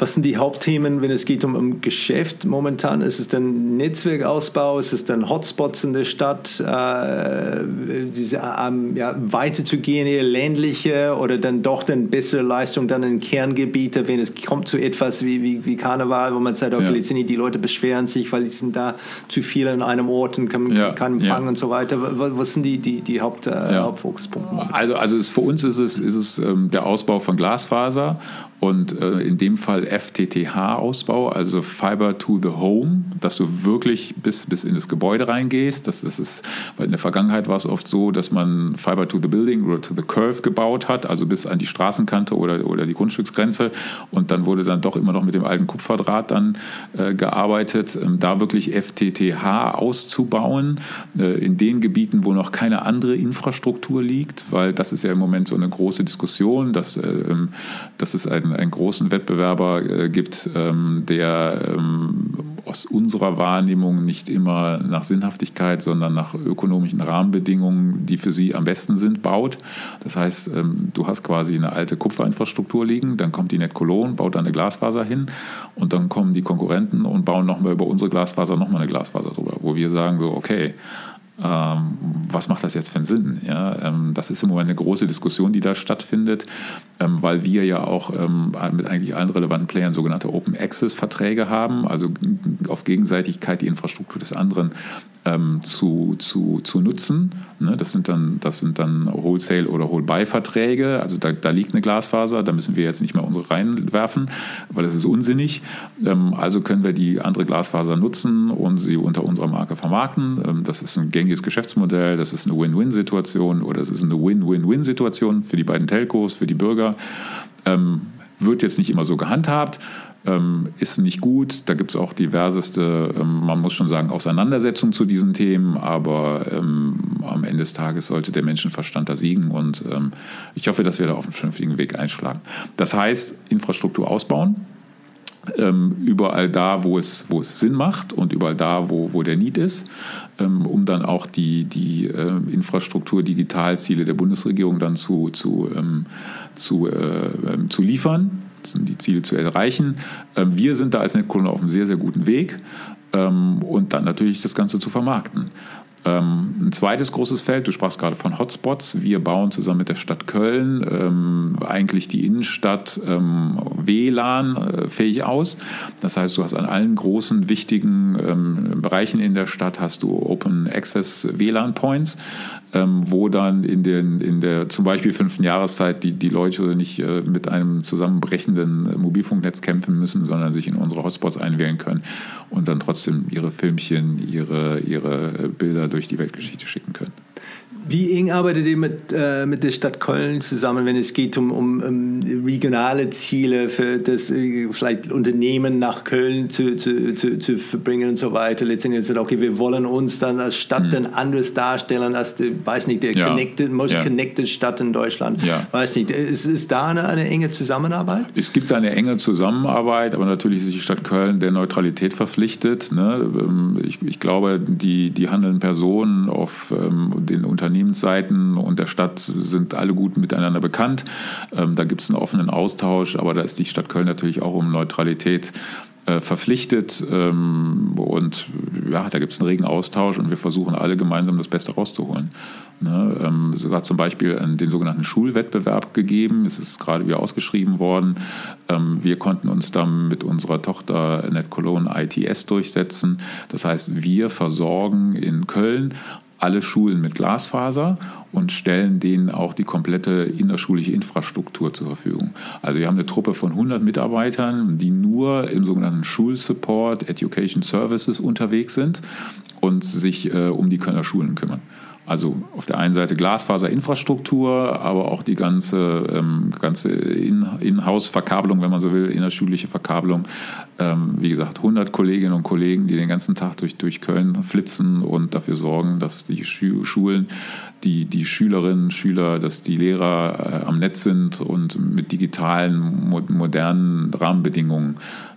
Was sind die Hauptthemen, wenn es geht um, um Geschäft momentan? Ist es denn Netzwerkausbau? Ist es dann Hotspots in der Stadt? Äh, diese, ähm, ja, weiterzugehen, eher ländliche oder dann doch dann bessere Leistung dann in Kerngebiete, wenn es kommt zu etwas wie, wie, wie Karneval, wo man sagt, okay, ja. die Leute beschweren sich, weil die sind da zu viel an einem Ort und können ja. keinen Empfang ja. und so weiter. Was sind die, die, die Haupt, äh, Hauptfokuspunkte? Also, also ist, für uns ist es, ist es ähm, der Ausbau von Glasfaser und äh, in dem Fall FTTH-Ausbau, also Fiber to the Home, dass du wirklich bis, bis in das Gebäude reingehst. Das, das ist, weil in der Vergangenheit war es oft so, dass man Fiber to the Building oder to the Curve gebaut hat, also bis an die Straßenkante oder, oder die Grundstücksgrenze. Und dann wurde dann doch immer noch mit dem alten Kupferdraht dann äh, gearbeitet, ähm, da wirklich FTTH auszubauen äh, in den Gebieten, wo noch keine andere Infrastruktur liegt, weil das ist ja im Moment so eine große Diskussion, dass, äh, ähm, dass es ein einen, großen Wettbewerber äh, gibt, ähm, der ähm, aus unserer Wahrnehmung nicht immer nach Sinnhaftigkeit, sondern nach ökonomischen Rahmenbedingungen, die für sie am besten sind, baut. Das heißt, ähm, du hast quasi eine alte Kupferinfrastruktur liegen, dann kommt die Net Cologne, baut da eine Glasfaser hin und dann kommen die Konkurrenten und bauen nochmal über unsere Glasfaser nochmal eine Glasfaser drüber, wo wir sagen so, okay, ähm, was macht das jetzt für einen Sinn? Ja, ähm, das ist im Moment eine große Diskussion, die da stattfindet, ähm, weil wir ja auch mit eigentlich allen relevanten Playern sogenannte Open Access Verträge haben, also auf Gegenseitigkeit die Infrastruktur des anderen ähm, zu, zu, zu nutzen. Ne, das, sind dann, das sind dann Wholesale- oder Whole-Buy-Verträge. Also da, da liegt eine Glasfaser, da müssen wir jetzt nicht mehr unsere reinwerfen, weil das ist unsinnig. Ähm, also können wir die andere Glasfaser nutzen und sie unter unserer Marke vermarkten. Ähm, das ist ein gängiges Geschäftsmodell, das ist eine Win-Win-Situation oder es ist eine Win-Win-Win-Situation für die beiden Telcos, für die Bürger. Ähm, wird jetzt nicht immer so gehandhabt ähm, ist nicht gut. Da gibt es auch diverseste, ähm, man muss schon sagen, Auseinandersetzungen zu diesen Themen, aber ähm, am Ende des Tages sollte der Menschenverstand da siegen und ähm, ich hoffe, dass wir da auf einen vernünftigen Weg einschlagen. Das heißt, Infrastruktur ausbauen, ähm, überall da, wo es, wo es Sinn macht und überall da, wo, wo der Need ist, ähm, um dann auch die, die äh, Infrastruktur, Digitalziele der Bundesregierung dann zu, zu, zu, äh, zu liefern die Ziele zu erreichen. Ähm, wir sind da als Netkunde auf einem sehr, sehr guten Weg ähm, und dann natürlich das Ganze zu vermarkten. Ähm, ein zweites großes Feld, du sprachst gerade von Hotspots. Wir bauen zusammen mit der Stadt Köln ähm, eigentlich die Innenstadt ähm, WLAN-fähig äh, aus. Das heißt, du hast an allen großen, wichtigen ähm, Bereichen in der Stadt hast du Open Access WLAN-Points. Ähm, wo dann in, den, in der zum Beispiel fünften Jahreszeit die, die Leute nicht äh, mit einem zusammenbrechenden Mobilfunknetz kämpfen müssen, sondern sich in unsere Hotspots einwählen können und dann trotzdem ihre Filmchen, ihre, ihre Bilder durch die Weltgeschichte schicken können. Wie eng arbeitet ihr mit, äh, mit der Stadt Köln zusammen, wenn es geht um, um, um regionale Ziele für das äh, vielleicht Unternehmen nach Köln zu, zu, zu, zu verbringen und so weiter? Letztendlich sagt, okay, wir wollen uns dann als Stadt mhm. dann anders darstellen als die, weiß nicht, der ja. connected, most ja. connected Stadt in Deutschland. Ja. Weiß nicht, ist, ist da eine, eine enge Zusammenarbeit? Es gibt eine enge Zusammenarbeit, aber natürlich ist die Stadt Köln der Neutralität verpflichtet. Ne? Ähm, ich, ich glaube, die, die handelnden Personen auf ähm, den Unternehmen Unternehmensseiten und der Stadt sind alle gut miteinander bekannt. Ähm, da gibt es einen offenen Austausch, aber da ist die Stadt Köln natürlich auch um Neutralität äh, verpflichtet ähm, und ja, da gibt es einen regen Austausch und wir versuchen alle gemeinsam das Beste rauszuholen. Ne, ähm, es hat zum Beispiel den sogenannten Schulwettbewerb gegeben. Es ist gerade wieder ausgeschrieben worden. Ähm, wir konnten uns dann mit unserer Tochter NetCologne ITS durchsetzen. Das heißt, wir versorgen in Köln alle Schulen mit Glasfaser und stellen denen auch die komplette innerschulische Infrastruktur zur Verfügung. Also wir haben eine Truppe von 100 Mitarbeitern, die nur im sogenannten Schulsupport, Education Services unterwegs sind und sich äh, um die Kölner Schulen kümmern. Also auf der einen Seite Glasfaserinfrastruktur, aber auch die ganze, ähm, ganze In-Haus-Verkabelung, wenn man so will, innerschulische Verkabelung. Ähm, wie gesagt, 100 Kolleginnen und Kollegen, die den ganzen Tag durch, durch Köln flitzen und dafür sorgen, dass die Schulen, die, die Schülerinnen, Schüler, dass die Lehrer äh, am Netz sind und mit digitalen, modernen Rahmenbedingungen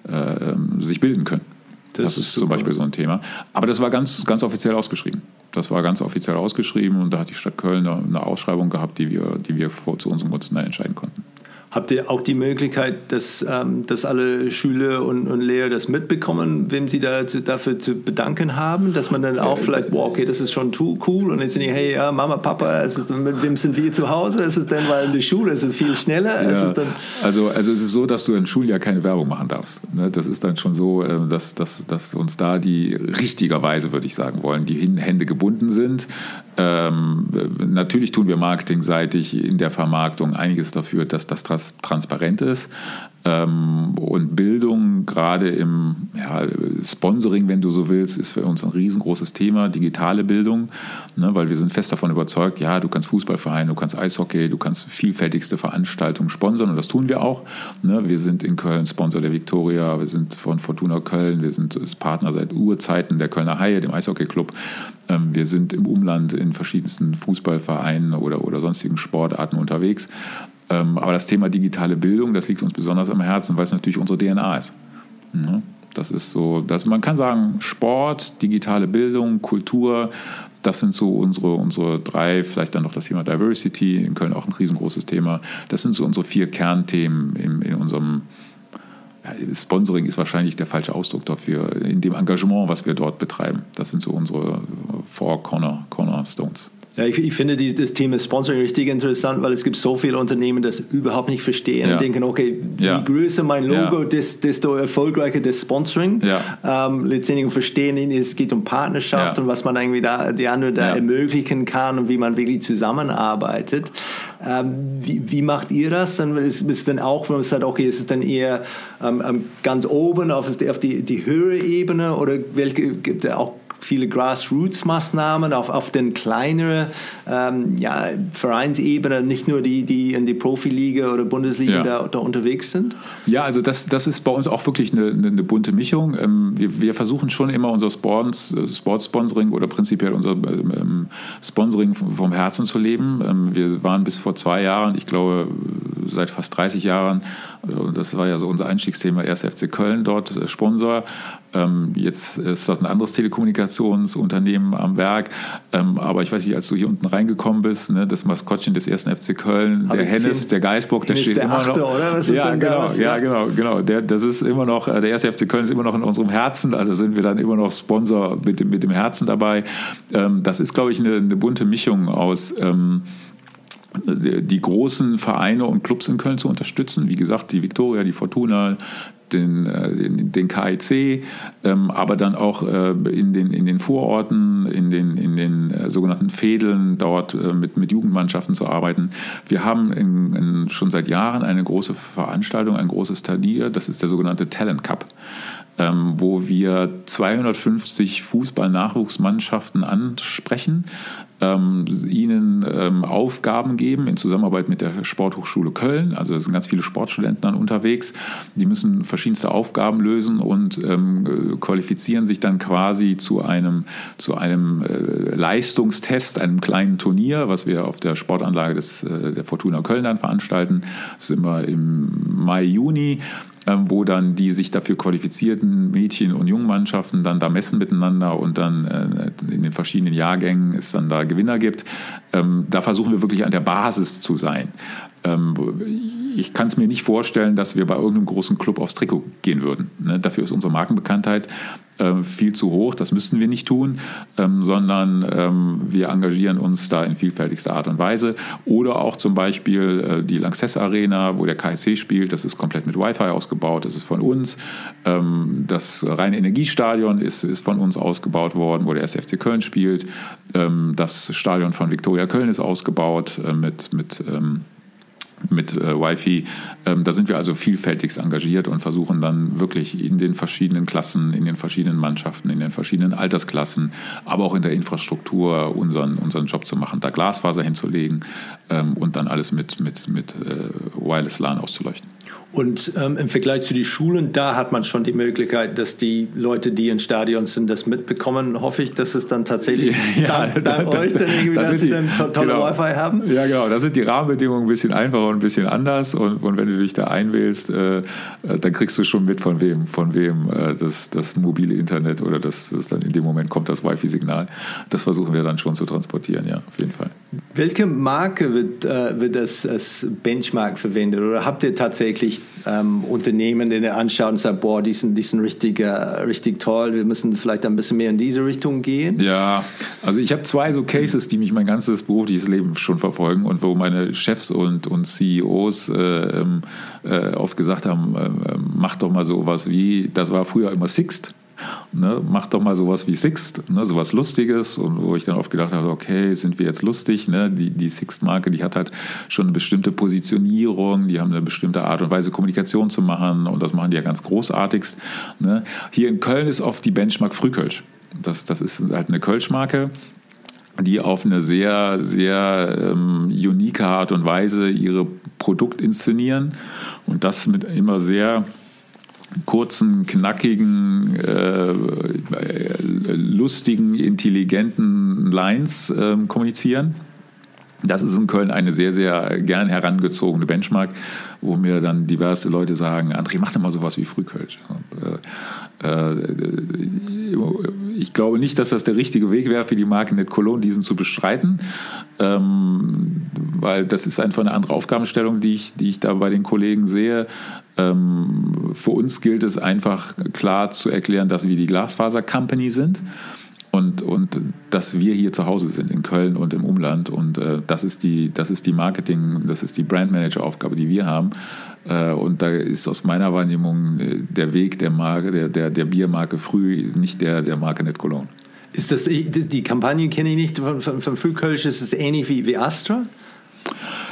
äh, ähm, sich bilden können. Das, das ist, ist zum Beispiel so ein Thema. Aber das war ganz, ganz offiziell ausgeschrieben. Das war ganz offiziell ausgeschrieben und da hat die Stadt Köln eine Ausschreibung gehabt, die wir, die wir vor, zu unserem Gunsten entscheiden konnten. Habt ihr auch die Möglichkeit, dass, ähm, dass alle Schüler und, und Lehrer das mitbekommen, wem sie da zu, dafür zu bedanken haben? Dass man dann auch vielleicht, wow, okay, das ist schon too cool und jetzt sind die, hey, ja, Mama, Papa, ist, mit wem sind wir zu Hause? Ist es denn, weil in der Schule ist es viel schneller? Ja, also, also es ist so, dass du im Schuljahr keine Werbung machen darfst. Ne? Das ist dann schon so, äh, dass, dass, dass uns da die richtigerweise, würde ich sagen wollen, die Hände gebunden sind. Ähm, natürlich tun wir marketingseitig in der Vermarktung einiges dafür, dass das transparent ist. Ähm, und Bildung, gerade im ja, Sponsoring, wenn du so willst, ist für uns ein riesengroßes Thema, digitale Bildung, ne, weil wir sind fest davon überzeugt, ja, du kannst Fußballverein, du kannst Eishockey, du kannst vielfältigste Veranstaltungen sponsern und das tun wir auch. Ne. Wir sind in Köln Sponsor der Viktoria, wir sind von Fortuna Köln, wir sind Partner seit Urzeiten der Kölner Haie, dem Eishockeyclub. Ähm, wir sind im Umland in verschiedensten Fußballvereinen oder, oder sonstigen Sportarten unterwegs. Ähm, aber das Thema digitale Bildung, das liegt uns besonders am Herzen, weil es natürlich unsere DNA ist. Ne? Das ist so, dass man kann sagen, Sport, digitale Bildung, Kultur, das sind so unsere, unsere drei, vielleicht dann noch das Thema Diversity, in Köln auch ein riesengroßes Thema. Das sind so unsere vier Kernthemen in, in unserem Sponsoring ist wahrscheinlich der falsche Ausdruck dafür, in dem Engagement, was wir dort betreiben. Das sind so unsere Four Corner, Cornerstones. Ja, ich, ich finde die, das Thema Sponsoring richtig interessant, weil es gibt so viele Unternehmen, die das überhaupt nicht verstehen ja. und denken, okay, ja. je größer mein Logo, ja. desto erfolgreicher das Sponsoring. Ja. Ähm, letztendlich verstehen, es geht um Partnerschaft und was man irgendwie da, die anderen da ermöglichen kann und wie man wirklich zusammenarbeitet. Ähm, wie, wie, macht ihr das? Dann ist es dann auch, wenn man sagt, okay, ist es dann eher ähm, ähm ganz oben auf, auf die, die höhere Ebene oder welche gibt es auch viele Grassroots-Maßnahmen auf, auf den kleineren ähm, ja, Vereinsebene, nicht nur die, die in die Profiliga oder Bundesliga ja. da, da, unterwegs sind? Ja, also das, das ist bei uns auch wirklich eine, eine, bunte Mischung. Ähm, wir, wir, versuchen schon immer unser Sports, äh, Sportsponsoring oder prinzipiell unser ähm, Sponsoring vom Herzen zu leben. Ähm, wir waren bis vor zwei Jahren, ich glaube seit fast 30 Jahren, das war ja so unser Einstiegsthema, erst FC Köln dort äh, Sponsor. Ähm, jetzt ist dort ein anderes Telekommunikationsunternehmen am Werk. Ähm, aber ich weiß nicht, als du hier unten reingekommen bist, ne, das Maskottchen des ersten FC Köln, Hab der Hennes, der Geisburg, der steht der immer Achte, noch. Oder? Was ist ja, genau, das? ja, genau, genau. Der, das ist immer noch, äh, der erste FC Köln ist immer noch in unserem Herzen. Also sind wir dann immer noch Sponsor mit dem, mit dem Herzen dabei. Ähm, das ist, glaube ich, eine, eine bunte Mischung aus die großen Vereine und Clubs in Köln zu unterstützen. Wie gesagt, die Viktoria, die Fortuna, den, den, den KIC, ähm, aber dann auch in, den, in den Vororten, in den, in den sogenannten Fädeln, dort mit, mit Jugendmannschaften zu arbeiten. Wir haben in, in, schon seit Jahren eine große Veranstaltung, ein großes Turnier, das ist der sogenannte Talent Cup ähm, wo wir 250 Fußball-Nachwuchsmannschaften ansprechen, ähm, ihnen ähm, Aufgaben geben in Zusammenarbeit mit der Sporthochschule Köln. Also es sind ganz viele Sportstudenten dann unterwegs. Die müssen verschiedenste Aufgaben lösen und ähm, qualifizieren sich dann quasi zu einem, zu einem äh, Leistungstest, einem kleinen Turnier, was wir auf der Sportanlage des, äh, der Fortuna Köln dann veranstalten. Das ist immer im Mai, Juni. Ähm, wo dann die sich dafür qualifizierten Mädchen- und Jungmannschaften dann da messen miteinander und dann äh, in den verschiedenen Jahrgängen es dann da Gewinner gibt. Ähm, da versuchen wir wirklich an der Basis zu sein. Ähm, ich kann es mir nicht vorstellen, dass wir bei irgendeinem großen Club aufs Trikot gehen würden. Ne? Dafür ist unsere Markenbekanntheit viel zu hoch. Das müssten wir nicht tun, ähm, sondern ähm, wir engagieren uns da in vielfältigster Art und Weise. Oder auch zum Beispiel äh, die Lanxess Arena, wo der KSC spielt. Das ist komplett mit Wi-Fi ausgebaut. Das ist von uns. Ähm, das reine Energiestadion ist, ist von uns ausgebaut worden, wo der SFC Köln spielt. Ähm, das Stadion von Viktoria Köln ist ausgebaut äh, mit, mit ähm, mit äh, Wi-Fi. Ähm, da sind wir also vielfältigst engagiert und versuchen dann wirklich in den verschiedenen Klassen, in den verschiedenen Mannschaften, in den verschiedenen Altersklassen, aber auch in der Infrastruktur unseren, unseren Job zu machen, da Glasfaser hinzulegen ähm, und dann alles mit, mit, mit äh, Wireless LAN auszuleuchten. Und ähm, im Vergleich zu den Schulen, da hat man schon die Möglichkeit, dass die Leute, die in Stadion sind, das mitbekommen. Hoffe ich, dass es dann tatsächlich ja, dank, dank das, euch dann irgendwie, das dass sie dann tolle genau. Wi-Fi haben. Ja, genau. Da sind die Rahmenbedingungen ein bisschen einfacher und ein bisschen anders. Und, und wenn du dich da einwählst, äh, äh, dann kriegst du schon mit, von wem, von wem äh, das, das mobile Internet oder das, das dann in dem Moment kommt das Wi-Fi-Signal. Das versuchen wir dann schon zu transportieren, ja, auf jeden Fall. Welche Marke wird, äh, wird das als Benchmark verwendet? Oder habt ihr tatsächlich ähm, Unternehmen, die ihr anschaut und sagt, boah, die sind, die sind richtig, äh, richtig toll, wir müssen vielleicht ein bisschen mehr in diese Richtung gehen? Ja, also ich habe zwei so Cases, die mich mein ganzes berufliches Leben schon verfolgen und wo meine Chefs und, und CEOs äh, ähm, äh, oft gesagt haben, äh, mach doch mal sowas wie, das war früher immer Sixt. Ne, mach doch mal sowas wie Sixt, ne, sowas Lustiges. Und wo ich dann oft gedacht habe, okay, sind wir jetzt lustig? Ne? Die, die Sixt-Marke, die hat halt schon eine bestimmte Positionierung, die haben eine bestimmte Art und Weise, Kommunikation zu machen. Und das machen die ja ganz großartigst. Ne? Hier in Köln ist oft die Benchmark Frühkölsch. Das, das ist halt eine Kölschmarke die auf eine sehr, sehr ähm, unique Art und Weise ihre Produkt inszenieren und das mit immer sehr kurzen, knackigen, äh, lustigen, intelligenten Lines äh, kommunizieren. Das ist in Köln eine sehr, sehr gern herangezogene Benchmark, wo mir dann diverse Leute sagen, André, mach doch mal sowas wie Frühkölsch. Und, äh, äh, ich glaube nicht, dass das der richtige Weg wäre für die Marke Net Cologne, diesen zu bestreiten, ähm, weil das ist einfach eine andere Aufgabenstellung, die ich, die ich da bei den Kollegen sehe. Ähm, für uns gilt es einfach klar zu erklären, dass wir die Glasfaser Company sind und, und dass wir hier zu Hause sind in Köln und im Umland. Und äh, das ist die das ist die Marketing das ist die Brandmanager Aufgabe die wir haben. Äh, und da ist aus meiner Wahrnehmung äh, der Weg der Marke der, der, der Biermarke früh nicht der der Marke Net Cologne. Ist das die Kampagne kenne ich nicht. Von, von, von Frühkölsch ist es ähnlich wie, wie Astra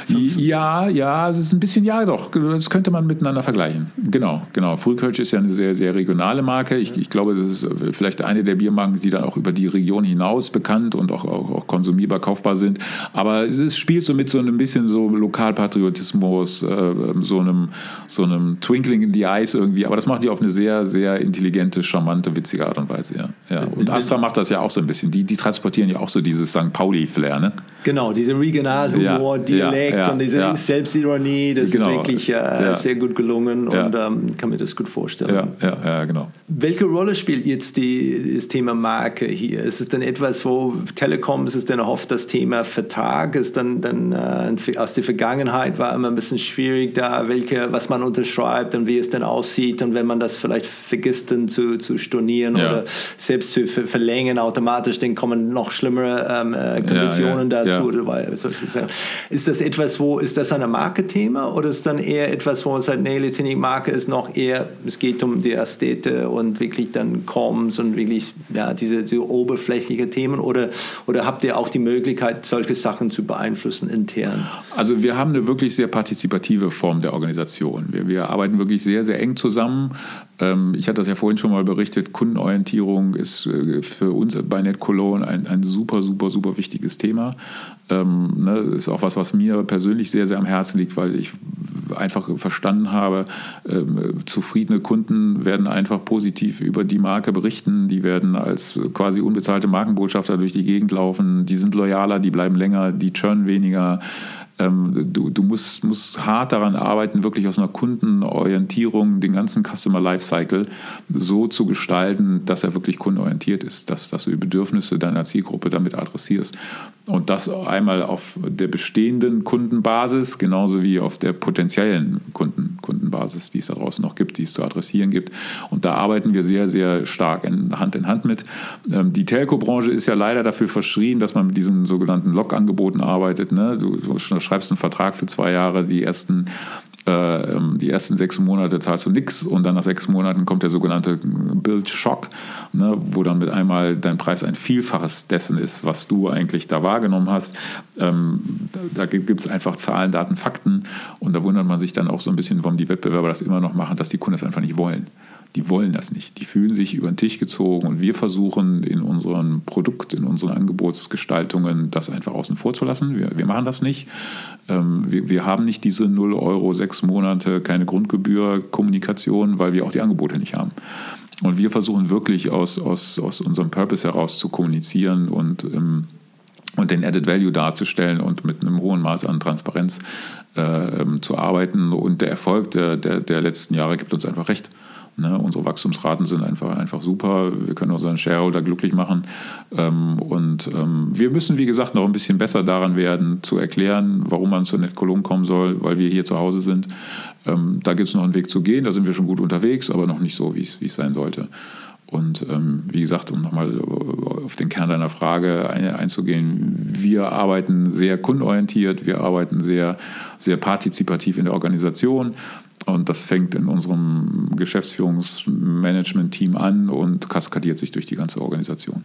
ja, ja, es ist ein bisschen, ja doch, das könnte man miteinander vergleichen. Genau, genau. Frühkölsch ist ja eine sehr, sehr regionale Marke. Ich, ich glaube, das ist vielleicht eine der Biermarken, die dann auch über die Region hinaus bekannt und auch, auch, auch konsumierbar, kaufbar sind. Aber es spielt so mit so einem bisschen so Lokalpatriotismus, äh, so, einem, so einem Twinkling in the Eyes irgendwie. Aber das machen die auf eine sehr, sehr intelligente, charmante, witzige Art und Weise, ja. ja. Und Astra macht das ja auch so ein bisschen. Die, die transportieren ja auch so dieses St. Pauli-Flair, ne? Genau, diese Regionalhumor, ja, Dialekt. Ja Effekt ja, und diese ja. Selbstironie, das genau. ist wirklich äh, sehr gut gelungen und ähm, kann mir das gut vorstellen. Ja, ja, ja, genau. Welche Rolle spielt jetzt die, das Thema Marke hier? Ist es denn etwas, wo Telekom, ist es denn oft das Thema Vertrag? Ist dann, dann äh, aus der Vergangenheit war immer ein bisschen schwierig da, welche, was man unterschreibt und wie es denn aussieht und wenn man das vielleicht vergisst, dann zu, zu stornieren oder selbst zu verlängern automatisch, dann kommen noch schlimmere ähm, äh, Konditionen dazu. ja. oder Sachen. Ist das etwas, wo, ist das ein Marke-Thema oder ist dann eher etwas, wo man sagt, nee, letztendlich Marke ist noch eher, es geht um die Ästhete und wirklich dann Comms und wirklich, ja, diese, diese oberflächliche Themen oder, oder habt ihr auch die Möglichkeit, solche Sachen zu beeinflussen intern? Also wir haben eine wirklich sehr partizipative Form der Organisation. Wir, wir arbeiten wirklich sehr, sehr eng zusammen. Ähm, ich hatte das ja vorhin schon mal berichtet, Kundenorientierung ist äh, für uns bei NetCologne ein, ein super, super, super wichtiges Thema. Ähm, ne, ist auch was, was mir persönlich sehr, sehr am Herzen liegt, weil ich einfach verstanden habe, ähm, zufriedene Kunden werden einfach positiv über die Marke berichten, die werden als quasi unbezahlte Markenbotschafter durch die Gegend laufen, die sind loyaler, die bleiben länger, die churn weniger. Ähm, du, du musst, musst hart daran arbeiten, wirklich aus einer Kundenorientierung den ganzen Customer Lifecycle so zu gestalten, dass er wirklich kundenorientiert ist, dass, dass du die Bedürfnisse deiner Zielgruppe damit adressierst. Und das einmal auf der bestehenden Kundenbasis, genauso wie auf der potenziellen Kunden, Kundenbasis, die es da draußen noch gibt, die es zu adressieren gibt. Und da arbeiten wir sehr, sehr stark in, Hand in Hand mit. Ähm, die Telco-Branche ist ja leider dafür verschrien, dass man mit diesen sogenannten Log-Angeboten arbeitet. Ne? Du, du schreibst einen Vertrag für zwei Jahre, die ersten die ersten sechs Monate zahlst du nichts und dann nach sechs Monaten kommt der sogenannte Bild-Schock, ne, wo dann mit einmal dein Preis ein Vielfaches dessen ist, was du eigentlich da wahrgenommen hast. Ähm, da gibt es einfach Zahlen, Daten, Fakten und da wundert man sich dann auch so ein bisschen, warum die Wettbewerber das immer noch machen, dass die Kunden das einfach nicht wollen die wollen das nicht. Die fühlen sich über den Tisch gezogen und wir versuchen in unserem Produkt, in unseren Angebotsgestaltungen das einfach außen vor zu lassen. Wir, wir machen das nicht. Ähm, wir, wir, haben nicht diese 0 Euro, sechs Monate, keine Grundgebühr, Kommunikation, weil wir auch die Angebote nicht haben. Und wir versuchen wirklich aus, aus, aus unserem Purpose heraus zu kommunizieren und, ähm, und den Added Value darzustellen und mit einem hohen Maß an Transparenz äh, ähm, zu arbeiten. Und der Erfolg der, der, der letzten Jahre gibt uns einfach recht. Ne? Unsere Wachstumsraten sind einfach, einfach super. Wir können unseren Shareholder glücklich machen. Ähm, und ähm, wir müssen, wie gesagt, noch ein bisschen besser daran werden, zu erklären, warum man zur NetCologne kommen soll, weil wir hier zu Hause sind. Ähm, da gibt es noch einen Weg zu gehen. Da sind wir schon gut unterwegs, aber noch nicht so, wie es sein sollte. Und ähm, wie gesagt, um nochmal auf den Kern deiner Frage einzugehen, wir arbeiten sehr kundenorientiert, wir arbeiten sehr, sehr partizipativ in der Organisation. Und das fängt in unserem Geschäftsführungsmanagement-Team an und kaskadiert sich durch die ganze Organisation.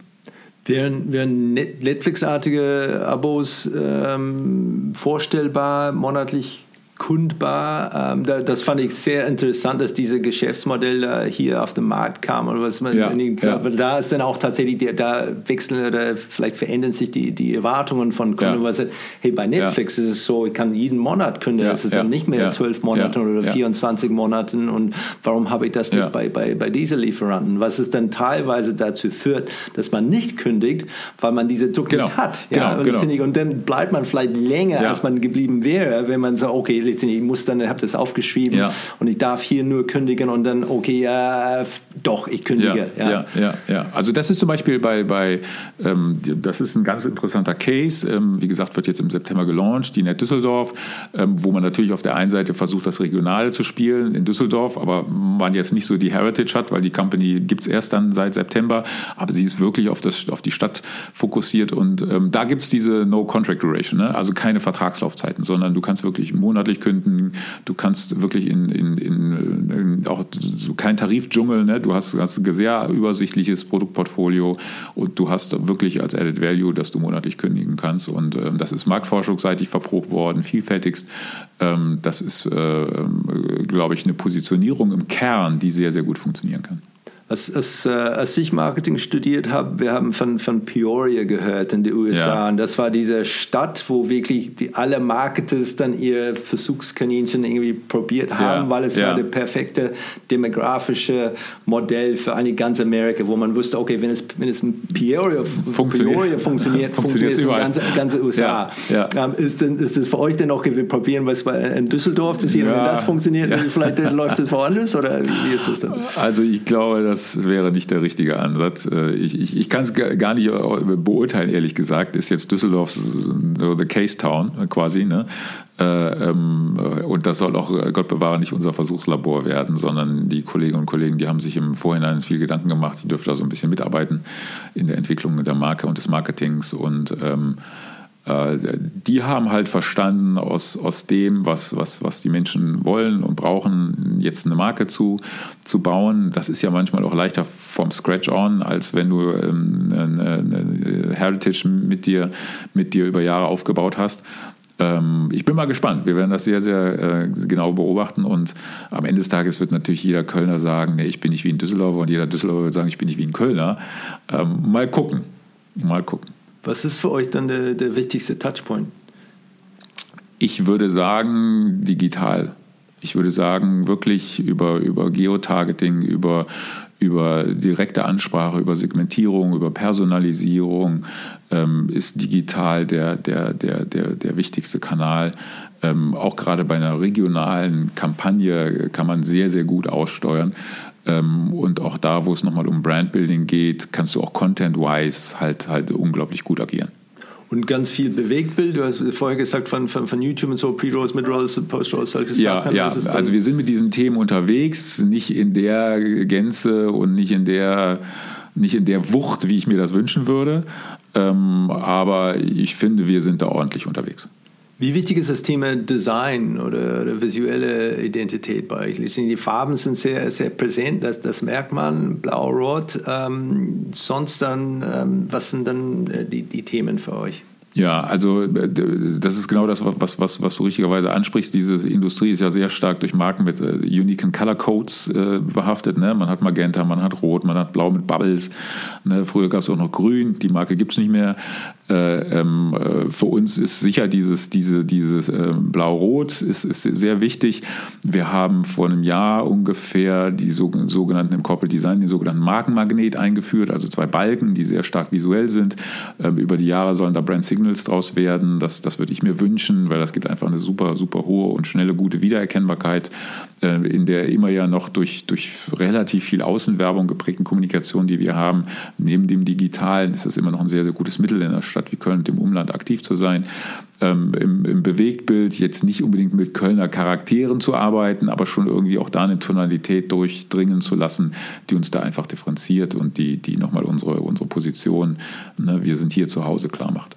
Wären, wären Netflix-artige Abos ähm, vorstellbar, monatlich kundbar. Ähm, da, das fand ich sehr interessant, dass diese Geschäftsmodelle hier auf den Markt kamen oder was man ja, ja. Da ist dann auch tatsächlich, die, da wechseln oder vielleicht verändern sich die, die Erwartungen von Kunden. Ja. Hey, bei Netflix ja. ist es so, ich kann jeden Monat kündigen, ja, es ist dann nicht mehr zwölf Monate oder 24 Monaten und warum habe ich das nicht bei, bei, bei diesen Lieferanten? Was es dann teilweise dazu führt, dass man nicht kündigt, weil man diese Druck genau. nicht hat. Genau, genau. Und dann bleibt man vielleicht länger, als man geblieben wäre, wenn man sagt, okay, ich muss dann, ich habe das aufgeschrieben ja. und ich darf hier nur kündigen und dann, okay, äh, doch, ich kündige. Ja, ja, ja, ja, Also das ist zum Beispiel bei, bei ähm, das ist ein ganz interessanter Case. Ähm, wie gesagt, wird jetzt im September gelauncht, die Net Düsseldorf, ähm, wo man natürlich auf der einen Seite versucht, das Regionale zu spielen in Düsseldorf, aber man jetzt nicht so die Heritage hat, weil die Company gibt es erst dann seit September, aber sie ist wirklich auf, das, auf die Stadt fokussiert und ähm, da gibt es diese No Contract Duration, ne? also keine Vertragslaufzeiten, sondern du kannst wirklich monatlich kündigen, du kannst wirklich in, in, in, in auch so kein Tarifdschungel, ne? du hast, hast ein sehr übersichtliches Produktportfolio und du hast wirklich als Added Value, dass du monatlich kündigen kannst und ähm, das ist marktforschungsseitig verprobt worden, vielfältigst. Ähm, das ist, äh, glaube ich, eine Positionierung im Kern, die sehr, sehr gut funktionieren kann als, als, äh, als ich Marketing studiert habe, wir haben von, von Peoria gehört in den USA. Ja. Und das war diese Stadt, wo wirklich die, alle Marketers dann ihr Versuchskaninchen irgendwie probiert haben, ja. weil es ja. war das perfekte demografische Modell für eine ganze Amerika, wo man wusste, okay, wenn es, wenn es in Peoria funktioniert, Peoria funktioniert, funktioniert es in ganze, ganze USA. Ähm, ist, denn, ist das für euch denn auch, wir probieren was in Düsseldorf zu sehen, wenn das funktioniert, vielleicht läuft es woanders oder wie ist das dann? Also ich glaube, dass das wäre nicht der richtige Ansatz. Äh, ich, ich, ich kann es gar nicht beurteilen, ehrlich gesagt. Ist jetzt Düsseldorf so the Case Town quasi. Ne? Äh, ähm, und das soll auch, äh, Gott bewahre, nicht unser Versuchslabor werden, sondern die Kolleginnen und Kollegen, die haben sich im Vorhinein viel Gedanken gemacht. Die dürfen da so ein bisschen mitarbeiten in der Entwicklung der Marke und des Marketings und ähm, Äh, die haben halt verstanden, aus, aus dem, was, was, was die Menschen wollen und brauchen, jetzt eine Marke zu, zu bauen. Das ist ja manchmal auch leichter vom Scratch on, als wenn du ähm, eine, eine Heritage mit dir, mit dir über Jahre aufgebaut hast ähm, ich bin mal gespannt. Wir werden das sehr, sehr äh, genau beobachten und am Ende des Tages wird natürlich jeder Kölner sagen, nee, ich bin nicht wie ein Düsseldorfer und jeder Düsseldorfer wird sagen, ich bin nicht wie ein Kölner. Ähm, mal gucken. Mal gucken. Was ist für euch dann der, der wichtigste Touchpoint? Ich würde sagen, digital. Ich würde sagen, wirklich über, über Geotargeting, über, über direkte Ansprache, über Segmentierung, über Personalisierung ähm, ist digital der, der, der, der, der wichtigste Kanal. Ähm, auch gerade bei einer regionalen Kampagne kann man sehr, sehr gut aussteuern. Ähm, und auch da, wo es nochmal um Brandbuilding geht, kannst du auch content-wise halt, halt unglaublich gut agieren. Und ganz viel Bewegtbild, du hast vorher gesagt von, von, von YouTube und so, Pre-Rolls, Mid-Rolls, Post-Rolls, solche ja, Sachen. Ja, also wir sind mit diesen Themen unterwegs, nicht in der Gänze und nicht in der, nicht in der Wucht, wie ich mir das wünschen würde. Ähm, aber ich finde, wir sind da ordentlich unterwegs. Wie wichtig ist das Thema Design oder, oder visuelle Identität bei euch? Die Farben sind sehr, sehr präsent, das, das merkt man, blau-rot. Ähm, sonst dann, ähm, was sind dann äh, die, die Themen für euch? Ja, also äh, das ist genau das, was, was, was du richtigerweise ansprichst. Diese Industrie ist ja sehr stark durch Marken mit äh, uniken Color Codes äh, behaftet. Ne? Man hat Magenta, man hat Rot, man hat Blau mit Bubbles. Ne? Früher gab es auch noch Grün, die Marke gibt es nicht mehr. Äh, ähm, äh, für uns ist sicher dieses, diese, dieses äh, Blau-Rot ist, ist sehr wichtig. Wir haben vor einem Jahr ungefähr die sogenannten im Corporate Design, den sogenannten Markenmagnet eingeführt, also zwei Balken, die sehr stark visuell sind. Ähm, über die Jahre sollen da Brand Signals draus werden. Das, das würde ich mir wünschen, weil das gibt einfach eine super, super hohe und schnelle, gute Wiedererkennbarkeit in der immer ja noch durch, durch relativ viel Außenwerbung geprägten Kommunikation, die wir haben. Neben dem Digitalen ist das immer noch ein sehr, sehr gutes Mittel in der Stadt Stadt wie Köln und im Umland aktiv zu sein. Ähm, im, im, Bewegtbild jetzt nicht unbedingt mit Kölner Charakteren zu arbeiten, aber schon irgendwie auch da eine Tonalität durchdringen zu lassen, die uns da einfach differenziert und die, die nochmal unsere, unsere Position, ne, wir sind hier zu Hause, klar macht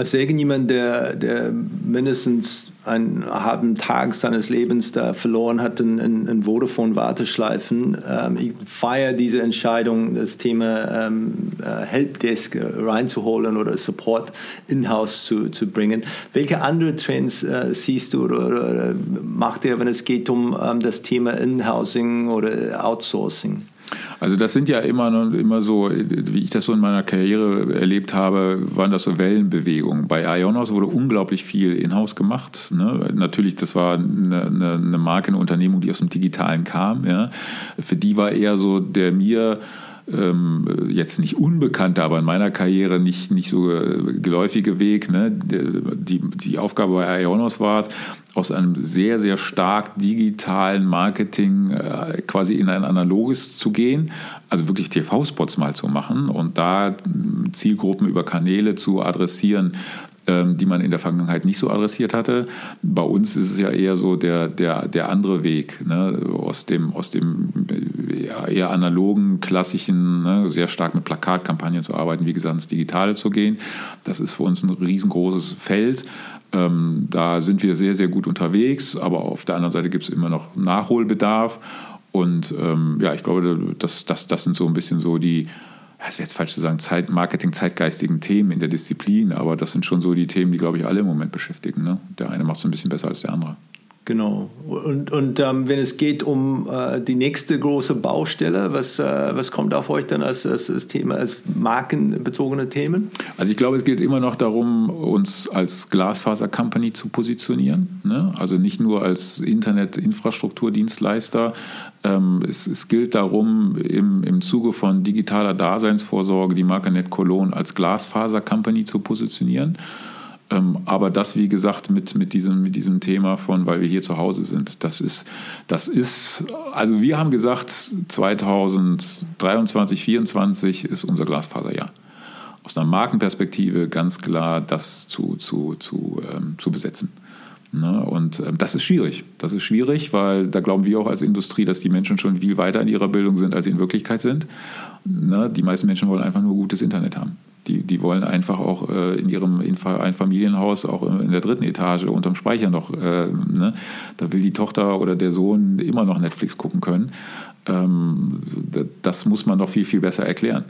als irgendjemand, der, der mindestens einen halben Tag seines Lebens da verloren hat in, in, in Vodafone-Warteschleifen, ähm, ich feiere diese Entscheidung, das Thema ähm, äh, Helpdesk reinzuholen oder Support in-house zu, zu bringen. Welche andere Trends äh, siehst du oder, oder, macht ihr, wenn es geht um ähm, das Thema In-Housing oder Outsourcing? Also das sind ja immer, immer so, wie ich das so in meiner Karriere erlebt habe, waren das so Wellenbewegungen. Bei Ionos wurde unglaublich viel in-house gemacht. Ne? Natürlich, das war eine, eine Marke, eine Unternehmung, die aus dem Digitalen kam. Ja? Für die war eher so der mir ähm, jetzt nicht unbekannter, aber in meiner Karriere nicht, nicht so äh, geläufige Weg. Ne? Die, die Aufgabe bei Ionos war es, aus einem sehr, sehr stark digitalen Marketing äh, quasi in ein analoges zu gehen, also wirklich TV-Spots mal zu machen und da Zielgruppen über Kanäle zu adressieren, die man in der Vergangenheit nicht so adressiert hatte. Bei uns ist es ja eher so der, der, der andere Weg, ne? aus dem, aus dem eher analogen, klassischen, ne? sehr stark mit Plakatkampagnen zu arbeiten, wie gesagt, ins Digitale zu gehen. Das ist für uns ein riesengroßes Feld. Ähm, da sind wir sehr, sehr gut unterwegs, aber auf der anderen Seite gibt es immer noch Nachholbedarf. Und ähm, ja, ich glaube, das, das, das sind so ein bisschen so die, es wäre jetzt falsch zu sagen, Zeit, Marketing, zeitgeistigen Themen in der Disziplin, aber das sind schon so die Themen, die, glaube ich, alle im Moment beschäftigen. Ne? Der eine macht es ein bisschen besser als der andere. Genau. Und, und ähm, wenn es geht um äh, die nächste große Baustelle, was, äh, was kommt auf euch dann als, als, als Thema, als markenbezogene Themen? Also ich glaube, es geht immer noch darum, uns als Glasfaser-Company zu positionieren. Ne? Also nicht nur als Internet-Infrastrukturdienstleister. Ähm, es, es, gilt darum, im, im Zuge von digitaler Daseinsvorsorge die Marke Net Cologne als Glasfaser-Company zu positionieren. Ähm, aber das, wie gesagt, mit, mit, diesem, mit diesem Thema von, weil wir hier zu Hause sind, das ist, das ist, also wir haben gesagt, 2023, 2024 ist unser Glasfaserjahr. Aus einer Markenperspektive ganz klar das zu, zu, zu, ähm, zu besetzen. Ne? Und ähm, das ist schwierig. Das ist schwierig, weil da glauben wir auch als Industrie, dass die Menschen schon viel weiter in ihrer Bildung sind, als sie in Wirklichkeit sind. Ne? Die meisten Menschen wollen einfach nur gutes Internet haben. Die, die wollen einfach auch äh, in ihrem Einfamilienhaus, auch in der dritten Etage unterm Speicher noch, äh, ne? da will die Tochter oder der Sohn immer noch Netflix gucken können. Ähm, das muss man noch viel, viel besser erklären.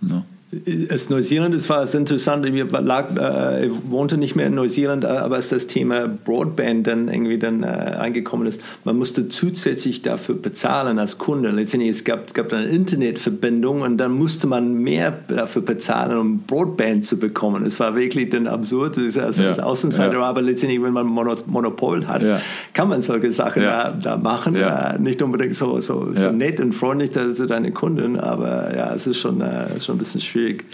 Ne? Es Neuseeland, das war interessant, ich lag, äh, wohnte nicht mehr in Neuseeland, äh, aber als das Thema Broadband dann irgendwie dann äh, eingekommen ist, man musste zusätzlich dafür bezahlen als Kunde. Letztendlich es gab es gab eine Internetverbindung und dann musste man mehr dafür bezahlen, um Broadband zu bekommen. Es war wirklich dann absurd, also als, ja. Außenseiter, ja. aber letztendlich, wenn man Monopol hat, ja. kann man solche Sachen da, da, machen. Äh, nicht unbedingt so, so, so nett und freundlich zu deinen Kunden, aber ja, es ist schon, äh, schon ein bisschen schwierig schwierig.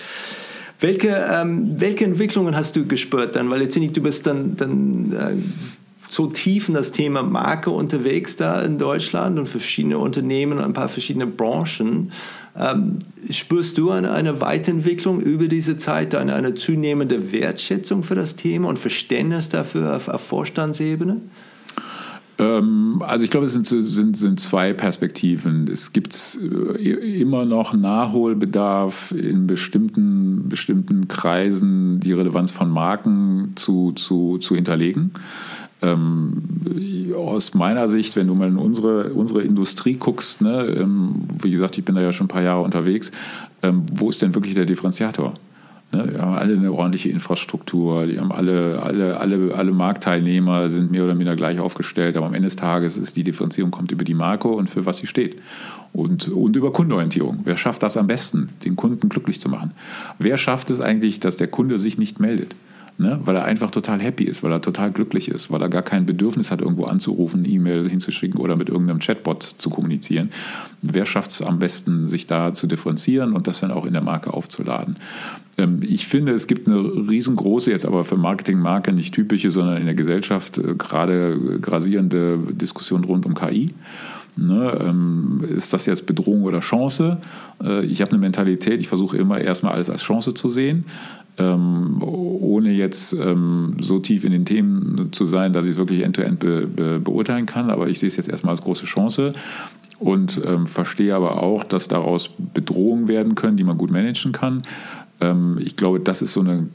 Welche, ähm, welche Entwicklungen hast du gespürt dann? Weil letztendlich du bist dann, dann äh, so tief in das Thema Marke unterwegs da in Deutschland und verschiedene Unternehmen und ein paar verschiedene Branchen. Ähm, spürst du eine, eine Weiterentwicklung über diese Zeit, eine, eine zunehmende Wertschätzung für das Thema und Verständnis dafür auf, auf Vorstandsebene? Ähm, also ich glaube, es sind, sind, sind zwei Perspektiven. Es gibt äh, immer noch Nachholbedarf in bestimmten, bestimmten Kreisen, die Relevanz von Marken zu, zu, zu hinterlegen. Ähm, aus meiner Sicht, wenn du mal in unsere, unsere Industrie guckst, ne, ähm, wie gesagt, ich bin da ja schon ein paar Jahre unterwegs, ähm, wo ist denn wirklich der Differenziator? Ne, die haben alle eine ordentliche Infrastruktur, die haben alle, alle, alle, alle Marktteilnehmer sind mehr oder minder gleich aufgestellt, aber am Ende des Tages ist die Differenzierung kommt über die Marke und für was sie steht. Und, und über Kundenorientierung. Wer schafft das am besten, den Kunden glücklich zu machen? Wer schafft es eigentlich, dass der Kunde sich nicht meldet? Ne? weil er einfach total happy ist, weil er total glücklich ist, weil er gar kein Bedürfnis hat, irgendwo anzurufen, E-Mail hinzuschicken oder mit irgendeinem Chatbot zu kommunizieren. Wer schafft es am besten, sich da zu differenzieren und das dann auch in der Marke aufzuladen? Ähm, ich finde, es gibt eine riesengroße, jetzt aber für Marketingmarke nicht typische, sondern in der Gesellschaft äh, gerade grasierende Diskussion rund um KI. Ne, ähm, ist das jetzt Bedrohung oder Chance? Äh, ich habe eine Mentalität, ich versuche immer erstmal alles als Chance zu sehen ähm, ohne jetzt ähm, so tief in den Themen zu sein, dass ich es wirklich end-to-end be, be, beurteilen kann. Aber ich sehe es jetzt erstmal als große Chance und ähm, verstehe aber auch, dass daraus Bedrohungen werden können, die man gut managen kann. Ähm, ich glaube, das ist so ein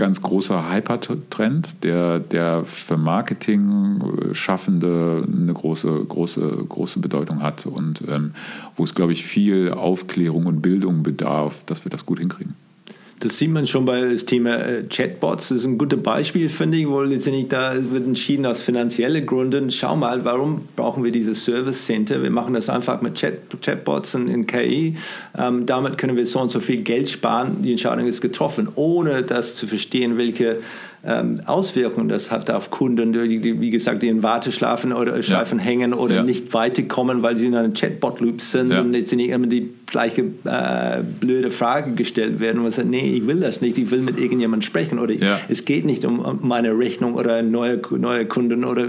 ganz großer Hypertrend, der, der für Marketing-Schaffende eine große, große, große Bedeutung hat und ähm, wo es, glaube ich, viel Aufklärung und Bildung bedarf, dass wir das gut hinkriegen. Das sieht man schon bei das Thema äh, Chatbots. Das ist ein gutes Beispiel, finde ich, wo letztendlich da wird entschieden aus finanziellen Gründen. Schau mal, warum brauchen wir dieses Service Center? Wir machen das einfach mit Chat, Chatbots in, in KI. Ähm, damit können wir so und so viel Geld sparen. Die Entscheidung ist getroffen, ohne das zu verstehen, welche ähm, Auswirkungen das hat auf Kunden, die, wie gesagt, die in Warteschlafen oder Schleifen ja. hängen oder ja. nicht weiterkommen, weil sie in einem Chatbot-Loop sind ja. und jetzt nicht immer die gleiche äh, blöde Frage gestellt werden und man sagt, nee, ich will das nicht, ich will mit irgendjemandem sprechen oder es geht nicht um, meine Rechnung oder neue, neue Kunden oder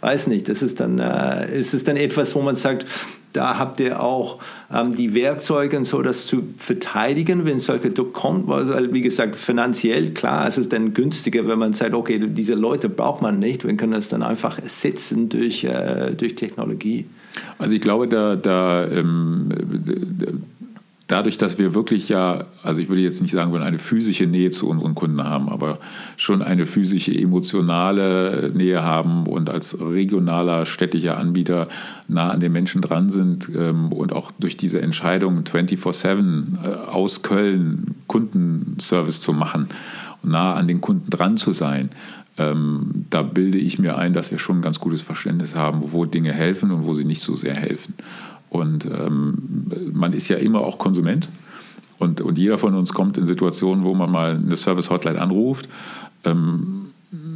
weiß nicht. Das ist dann, äh, ist es dann etwas, wo man sagt, da habt ihr auch ähm, die Werkzeuge so, das zu verteidigen, wenn solche Druck kommt. Weil, wie gesagt, finanziell, klar, es ist dann günstiger, wenn man sagt, okay, diese Leute braucht man nicht, wir können das dann einfach ersetzen durch, äh, durch Technologie. Also ich glaube, da, da ähm, dadurch, dass wir wirklich ja, also ich würde jetzt nicht sagen, wir eine physische Nähe zu unseren Kunden haben, aber schon eine physische, emotionale Nähe haben und als regionaler städtischer Anbieter nah an den Menschen dran sind ähm, und auch durch diese Entscheidung 24-7 äh, aus Köln Kundenservice zu machen und nah an den Kunden dran zu sein, ähm, da bilde ich mir ein, dass wir schon ein ganz gutes Verständnis haben, wo Dinge helfen und wo sie nicht so sehr helfen. Und ähm, man ist ja immer auch Konsument. Und, und jeder von uns kommt in Situationen, wo man mal eine Service-Hotline anruft. Ähm,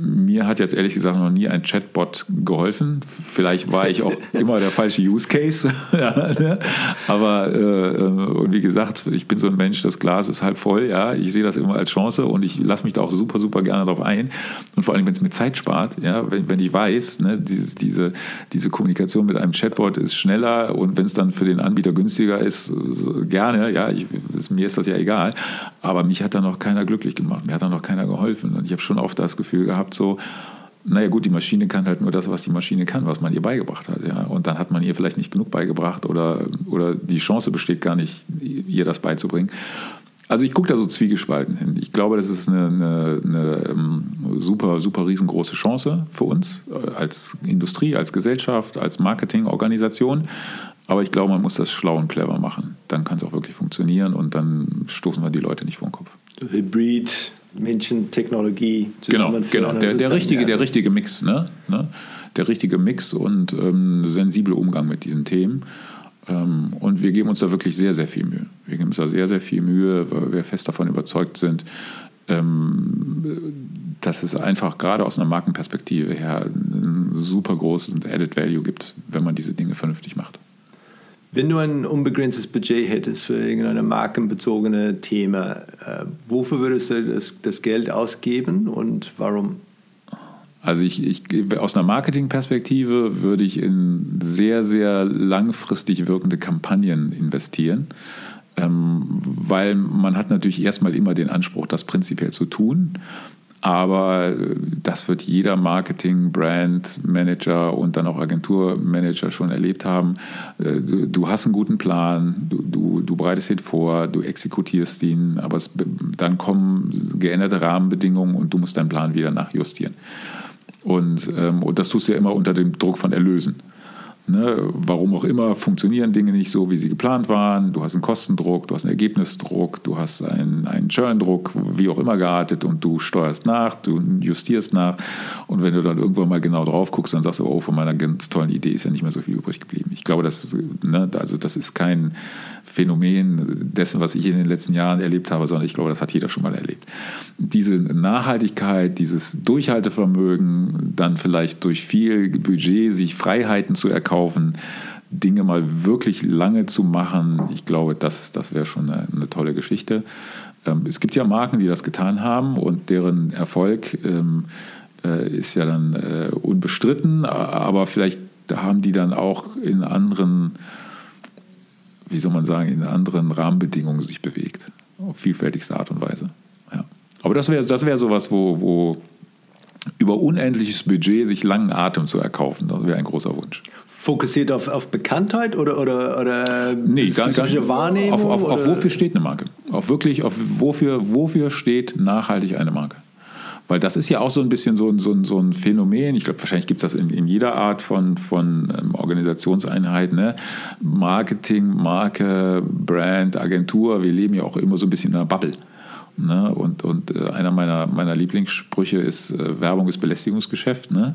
mir hat jetzt ehrlich gesagt noch nie ein Chatbot geholfen. Vielleicht war ich auch immer der falsche Use Case. ja, ne? Aber äh, und wie gesagt, ich bin so ein Mensch, das Glas ist halb voll. Ja, ich sehe das immer als Chance und ich lasse mich da auch super, super gerne darauf ein. Und vor allem, wenn es mir Zeit spart, ja, wenn, wenn ich weiß, ne, diese, diese, diese Kommunikation mit einem Chatbot ist schneller und wenn es dann für den Anbieter günstiger ist, so, gerne. Ja, ich, mir ist das ja egal. Aber mich hat da noch keiner glücklich gemacht. Mir hat da noch keiner geholfen. Und ich habe schon oft das Gefühl gehabt, so, naja gut, die Maschine kann halt nur das, was die Maschine kann, was man ihr beigebracht hat. Ja. Und dann hat man ihr vielleicht nicht genug beigebracht oder, oder die Chance besteht gar nicht, ihr das beizubringen. Also ich gucke da so zwiegespalten hin. Ich glaube, das ist eine, eine, eine ähm, super, super riesengroße Chance für uns äh, als Industrie, als Gesellschaft, als Marketingorganisation. Aber ich glaube, man muss das schlau und clever machen. Dann kann es auch wirklich funktionieren und dann stoßen wir die Leute nicht vor den Kopf. Hybrid, Menschen, Technologie Genau, genau. Der, der richtige, der richtige Mix, ne? ne? Der richtige Mix und ähm, sensibler Umgang mit diesen Themen. Ähm, und wir geben uns da wirklich sehr, sehr viel Mühe. Wir geben uns da sehr, sehr viel Mühe, weil wir fest davon überzeugt sind, ähm, dass es einfach gerade aus einer Markenperspektive her einen super großen Added Value gibt, wenn man diese Dinge vernünftig macht. Wenn du ein unbegrenztes Budget hättest für irgendeine markenbezogene Thema, äh, wofür würdest du das, das Geld ausgeben und warum? Also ich, ich, aus einer Marketingperspektive würde ich in sehr, sehr langfristig wirkende Kampagnen investieren, ähm, weil man hat natürlich erstmal immer den Anspruch, das prinzipiell zu tun. Aber äh, das wird jeder Marketing, Brand, Manager und dann auch Agenturmanager schon erlebt haben. Äh, du, hast einen guten Plan, du, du, du bereitest ihn vor, du exekutierst ihn, aber es, dann kommen geänderte Rahmenbedingungen und du musst deinen Plan wieder nachjustieren. Und, ähm, und das tust du ja immer unter dem Druck von Erlösen. Ne, warum auch immer funktionieren Dinge nicht so, wie sie geplant waren. Du hast einen Kostendruck, du hast einen Ergebnisdruck, du hast einen, einen Churn-Druck, wie auch immer geartet und du steuerst nach, du justierst nach. Und wenn du dann irgendwann mal genau drauf guckst, dann sagst du, oh, von meiner ganz tollen Idee ist ja nicht mehr so viel übrig geblieben. Ich glaube, das, ne, also das ist kein Phänomen dessen, was ich in den letzten Jahren erlebt habe, sondern ich glaube, das hat jeder schon mal erlebt. Diese Nachhaltigkeit, dieses Durchhaltevermögen, dann vielleicht durch viel Budget sich Freiheiten zu erkaufen, kaufen, Dinge mal wirklich lange zu machen, ich glaube, das, das wäre schon eine, eine, tolle Geschichte. Ähm, es gibt ja Marken, die das getan haben und deren Erfolg ähm, äh, ist ja dann äh, unbestritten, aber vielleicht haben die dann auch in anderen, wie soll man sagen, in anderen Rahmenbedingungen sich bewegt, auf vielfältigste Art und Weise. Ja. Aber das wäre das wär sowas, wo, wo über unendliches Budget sich langen Atem zu erkaufen, das wäre ein großer Wunsch fokussiert auf, auf Bekanntheit oder, oder, oder nee, gar, gar, Wahrnehmung? Auf, auf, auf, wofür steht eine Marke? Auf wirklich, auf wofür, wofür steht nachhaltig eine Marke? Weil das ist ja auch so ein bisschen so, so, so ein Phänomen. Ich glaube, wahrscheinlich gibt es das in, in, jeder Art von, von ähm, Organisationseinheit. Ne? Marketing, Marke, Brand, Agentur. Wir leben ja auch immer so ein bisschen in einer Bubble. Ne? Und, und äh, einer meiner, meiner Lieblingssprüche ist, äh, Werbung ist Belästigungsgeschäft. Ne?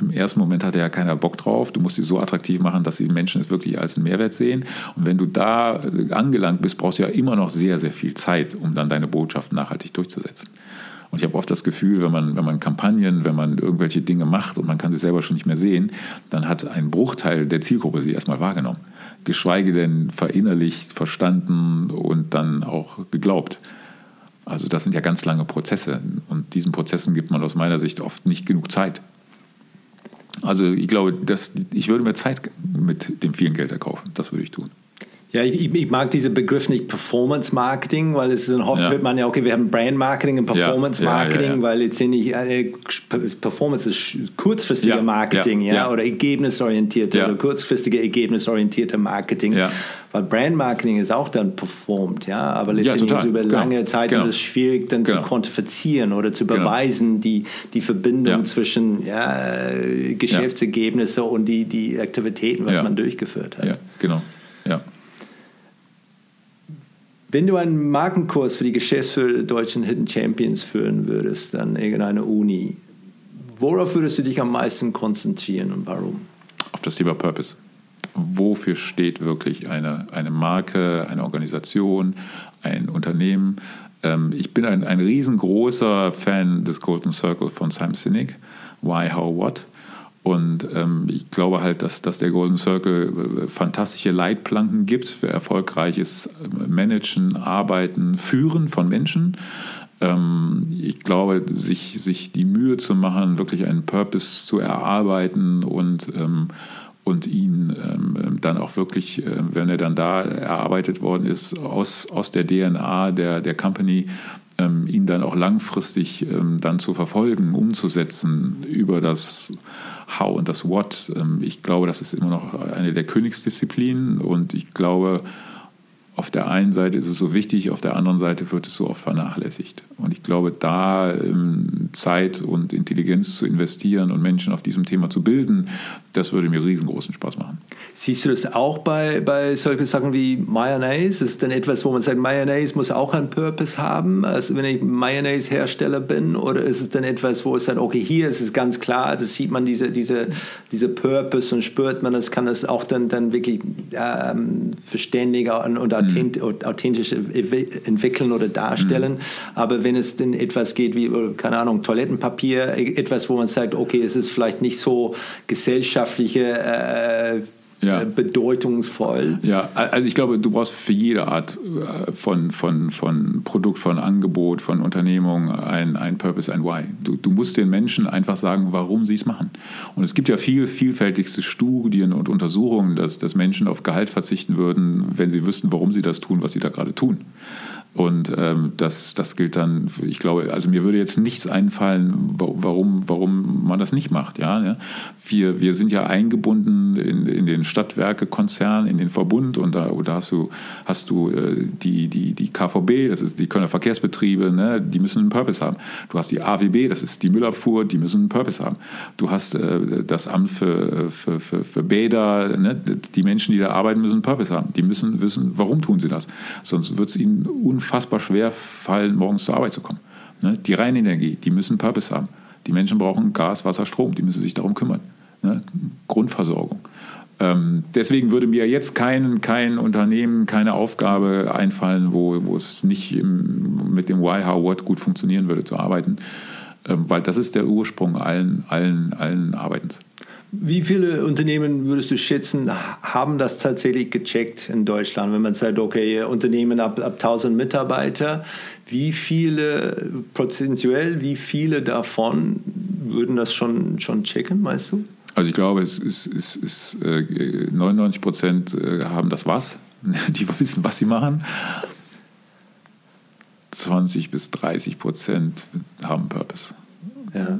Im ersten Moment hat ja keiner Bock drauf. Du musst sie so attraktiv machen, dass die Menschen es wirklich als einen Mehrwert sehen. Und wenn du da äh, angelangt bist, brauchst du ja immer noch sehr, sehr viel Zeit, um dann deine Botschaft nachhaltig durchzusetzen. Und ich habe oft das Gefühl, wenn man, wenn man Kampagnen, wenn man irgendwelche Dinge macht und man kann sie selber schon nicht mehr sehen, dann hat ein Bruchteil der Zielgruppe sie erstmal wahrgenommen. Geschweige denn verinnerlicht, verstanden und dann auch geglaubt. Also das sind ja ganz lange Prozesse und diesen Prozessen gibt man aus meiner Sicht oft nicht genug Zeit. Also ich glaube, dass, ich würde mir Zeit mit dem vielen Geld erkaufen. Das würde ich tun. Ja, ich, ich, mag diesen Begriff nicht Performance Marketing, weil es dann oft ja. hört man ja, okay, wir haben Brand Marketing und Performance ja, Marketing, ja, weil jetzt nicht äh, Performance ist kurzfristige Marketing, ja, oder ergebnisorientierte oder kurzfristige ergebnisorientierte Marketing. Weil Brand Marketing ist auch dann performt, ja, aber letztendlich ja, über genau. lange Zeit genau. ist es schwierig dann genau. zu quantifizieren oder zu genau. beweisen, die, die Verbindung zwischen ja, Geschäftsergebnisse und die, die Aktivitäten, was man durchgeführt hat. Ja, genau. Ja. Wenn du einen Markenkurs für die Geschäftsführer der deutschen Hidden Champions führen würdest, an irgendeiner Uni, worauf würdest du dich am meisten konzentrieren und warum? Auf das Thema Purpose. Wofür steht wirklich eine, eine Marke, eine Organisation, ein Unternehmen? Ähm, ich bin ein, ein riesengroßer Fan des Golden Circle von Simon Sinek. Why, how, what? Und ähm, ich glaube halt, dass, dass der Golden Circle äh, fantastische Leitplanken gibt für erfolgreiches äh, Managen, Arbeiten, Führen von Menschen. Ähm, ich glaube, sich, sich die Mühe zu machen, wirklich einen Purpose zu erarbeiten und, ähm, und ihn ähm, dann auch wirklich, äh, wenn er dann da erarbeitet worden ist, aus, aus der DNA der, der Company ähm, ihn dann auch langfristig ähm, dann zu verfolgen, umzusetzen über das How und das What. Ähm, ich glaube, das ist immer noch eine der Königsdisziplinen und ich glaube, auf der einen Seite ist es so wichtig, auf der anderen Seite wird es so oft vernachlässigt. Und ich glaube, da ähm, Zeit und Intelligenz zu investieren und Menschen auf diesem Thema zu bilden, das würde mir riesengroßen Spaß machen. Siehst du das auch bei, bei solchen Sachen wie Mayonnaise? Ist denn etwas, wo man sagt, Mayonnaise muss auch einen Purpose haben, also wenn ich Mayonnaise-Hersteller bin? Oder ist es dann etwas, wo es dann, okay, hier ist es ganz klar, das sieht man diese, diese, diese Purpose und spürt man das, kann es auch dann, dann wirklich ähm, verständiger und, und Mhm. authentisch entwickeln oder darstellen. Mhm. Aber wenn es denn etwas geht wie, keine Ahnung, Toilettenpapier, etwas, wo man sagt, okay, es ist vielleicht nicht so gesellschaftliche äh, ja. Äh, bedeutungsvoll. Ja, also ich glaube, du brauchst für jede Art äh, von, von, von Produkt, von Angebot, von Unternehmung ein, ein Purpose, ein Why. Du, du musst den Menschen einfach sagen, warum sie es machen. Und es gibt ja viel, vielfältigste Studien und Untersuchungen, dass, dass Menschen auf Gehalt verzichten würden, wenn sie wüssten, warum sie das tun, was sie da gerade tun. Und ähm, das, das gilt dann, ich glaube, also mir würde jetzt nichts einfallen, warum, warum man das nicht macht. Ja? Wir, wir sind ja eingebunden in, in den Stadtwerke-Konzern, in den Verbund und da, da hast du, hast du äh, die, die, die KVB, das ist die Kölner Verkehrsbetriebe, ne? die müssen einen Purpose haben. Du hast die AWB, das ist die Müllabfuhr, die müssen einen Purpose haben. Du hast äh, das Amt für, für, für, für Bäder, ne? die Menschen, die da arbeiten, müssen einen Purpose haben. Die müssen wissen, warum tun sie das. Sonst wird es ihnen unfassbar unfassbar schwer fallen, morgens zur Arbeit zu kommen. Ne? Die Reinenergie, die müssen Purpose haben. Die Menschen brauchen Gas, Wasser, Strom, die müssen sich darum kümmern. Ne? Grundversorgung. Ähm, deswegen würde mir jetzt kein, kein Unternehmen, keine Aufgabe einfallen, wo, wo es nicht im, mit dem Why, How, What gut funktionieren würde, zu arbeiten. Ähm, weil das ist der Ursprung allen, allen, allen Arbeitens. Wie viele Unternehmen würdest du schätzen, haben das tatsächlich gecheckt in Deutschland? Wenn man sagt, okay, Unternehmen ab, ab 1000 Mitarbeiter, wie viele, prozentuell, wie viele davon würden das schon, schon checken, meinst du? Also ich glaube, es ist, ist, ist äh, 99 Prozent äh, haben das was, die wissen, was sie machen. 20 bis 30 Prozent haben Purpose. Ja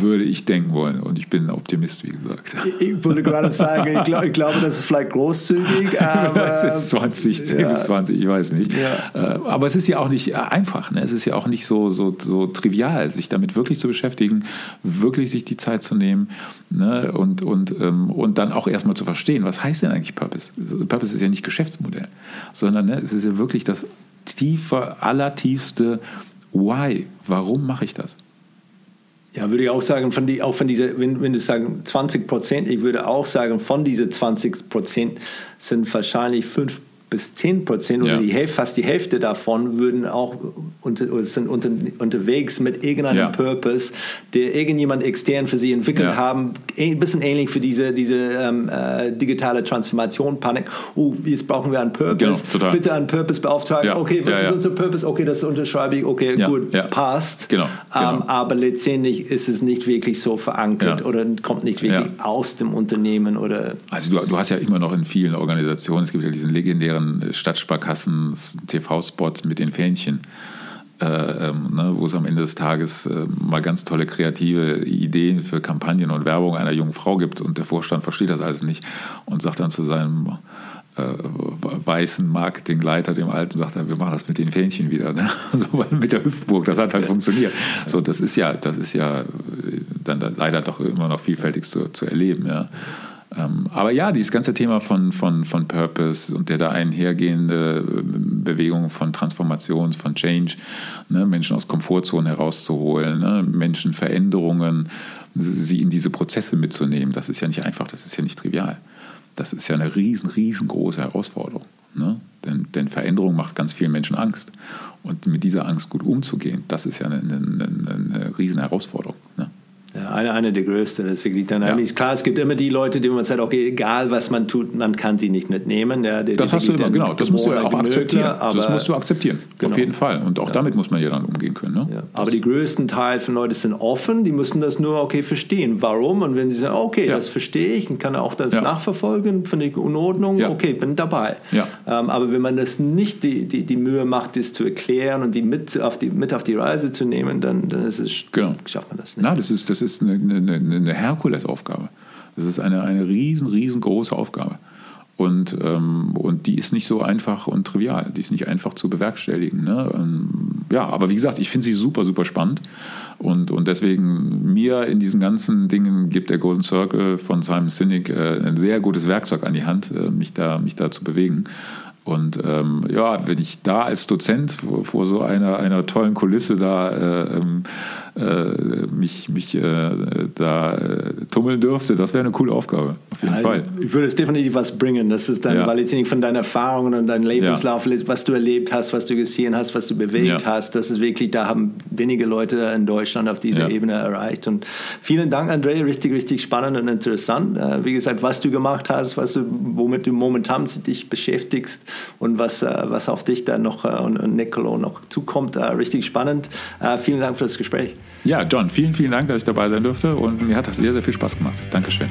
würde ich denken wollen. Und ich bin ein Optimist, wie gesagt. Ich würde gerade sagen, ich, glaub, ich glaube, das ist vielleicht großzügig. Aber, es ist 20, 10 ja. bis 20, ich weiß nicht. Ja. Äh, aber es ist ja auch nicht einfach. Ne? Es ist ja auch nicht so, so, so trivial, sich damit wirklich zu beschäftigen, wirklich sich die Zeit zu nehmen ne? und, und, ähm, und dann auch erstmal zu verstehen, was heißt denn eigentlich Purpose? Purpose ist ja nicht Geschäftsmodell, sondern ne, es ist ja wirklich das tiefe, allertiefste Why. Warum mache ich das? Ja, würde ich auch sagen, von die, auch von dieser, wenn, wenn du sagen 20 Prozent, ich würde auch sagen, von diesen 20 Prozent sind wahrscheinlich 5 bis 10 Prozent oder ja. die Hälfte, fast die Hälfte davon würden auch unter, sind unter, unterwegs mit irgendeinem ja. Purpose, der irgendjemand extern für sie entwickelt ja. haben. Ein bisschen ähnlich für diese, diese ähm, äh, digitale Transformation, Panik. Oh, jetzt brauchen wir einen Purpose. Genau, Bitte einen Purpose beauftragen. Okay, was ist unser Purpose? Okay, das unterschreibe ich. Okay, gut, passt. Genau, genau. Ähm, aber letztendlich ist es nicht wirklich so verankert oder kommt nicht wirklich aus dem Unternehmen oder. Also du, du hast ja immer noch in vielen Organisationen, es gibt ja diesen legendären ihren Stadtsparkassen TV-Spot mit den Fähnchen. Äh, ähm, ne, wo es am Ende des Tages äh, mal ganz tolle kreative Ideen für Kampagnen und Werbung einer jungen Frau gibt und der Vorstand versteht das alles nicht und sagt dann zu seinem äh, weißen Marketingleiter, dem Alten, sagt er, wir machen das mit den Fähnchen wieder, ne? so, mit der Hüpfburg, das hat halt funktioniert. So, das ist ja, das ist ja äh, dann leider doch immer noch vielfältig zu, zu erleben, ja. Ähm, aber ja, dieses ganze Thema von, von, von Purpose und der da einhergehende äh, Bewegung von Transformation, von Change, ne, Menschen aus Komfortzonen herauszuholen, ne, Menschen Veränderungen, sie in diese Prozesse mitzunehmen, das ist ja nicht einfach, das ist ja nicht trivial. Das ist ja eine riesen, riesengroße Herausforderung. Ne? Denn, denn Veränderung macht ganz vielen Menschen Angst. Und mit dieser Angst gut umzugehen, das ist ja eine, eine, eine, eine riesen Herausforderung. Ne? Ja, eine, eine der größten. Deswegen liegt dann ja. eigentlich klar, es gibt immer die Leute, die man sagt, okay, egal was man tut, man kann sie nicht mitnehmen. Ja, die, das hast du immer, genau. Das musst du ja auch akzeptieren. das musst du akzeptieren. Genau. Auf jeden Fall. Und auch ja. damit muss man ja dann umgehen können. Ne? Ja. Aber die größten Teil von Leuten sind offen, die müssen das nur okay verstehen. Warum? Und wenn sie sagen, okay, das verstehe ich und kann auch das nachverfolgen, finde ich in Ordnung, okay, bin dabei. Ähm, aber wenn man das nicht die, die, die Mühe macht, das zu erklären und die mit auf die, mit auf die Reise zu nehmen, dann, dann ist es, genau. schafft man das nicht. Na, das ist, das ist eine, eine, eine Herkulesaufgabe. Das ist eine, eine riesen, riesengroße Aufgabe. Und, ähm, und die ist nicht so einfach und trivial. Die ist nicht einfach zu bewerkstelligen. Ne? Ähm, ja, aber wie gesagt, ich finde sie super, super spannend. Und, und deswegen mir in diesen ganzen Dingen gibt der Golden Circle von Simon Sinek äh, ein sehr gutes Werkzeug an die Hand, äh, mich, da, mich da zu bewegen. Und ähm, ja, wenn ich da als Dozent vor, vor so einer, einer tollen Kulisse da äh, ähm, äh, mich, mich äh, da äh, tummeln dürfte, das wäre eine coole Aufgabe, auf jeden ja, Fall. Ich würde es definitiv was bringen. Das ist dann, ja. weil ich von deinen Erfahrungen und deinem Lebenslauf, ja. was du erlebt hast, was du gesehen hast, was du bewegt hast, das ist wirklich, da haben wenige Leute in Deutschland auf dieser Ebene erreicht. Und vielen Dank, André, richtig, richtig spannend und interessant. Äh, wie gesagt, was du gemacht hast, was du, womit du momentan dich beschäftigst und was, äh, was auf dich dann noch und, und Nicolo noch zukommt, richtig spannend. vielen Dank für das Gespräch. Ja, John, vielen, vielen Dank, dass ich dabei sein durfte und mir hat das sehr, sehr viel Spaß gemacht. Dankeschön.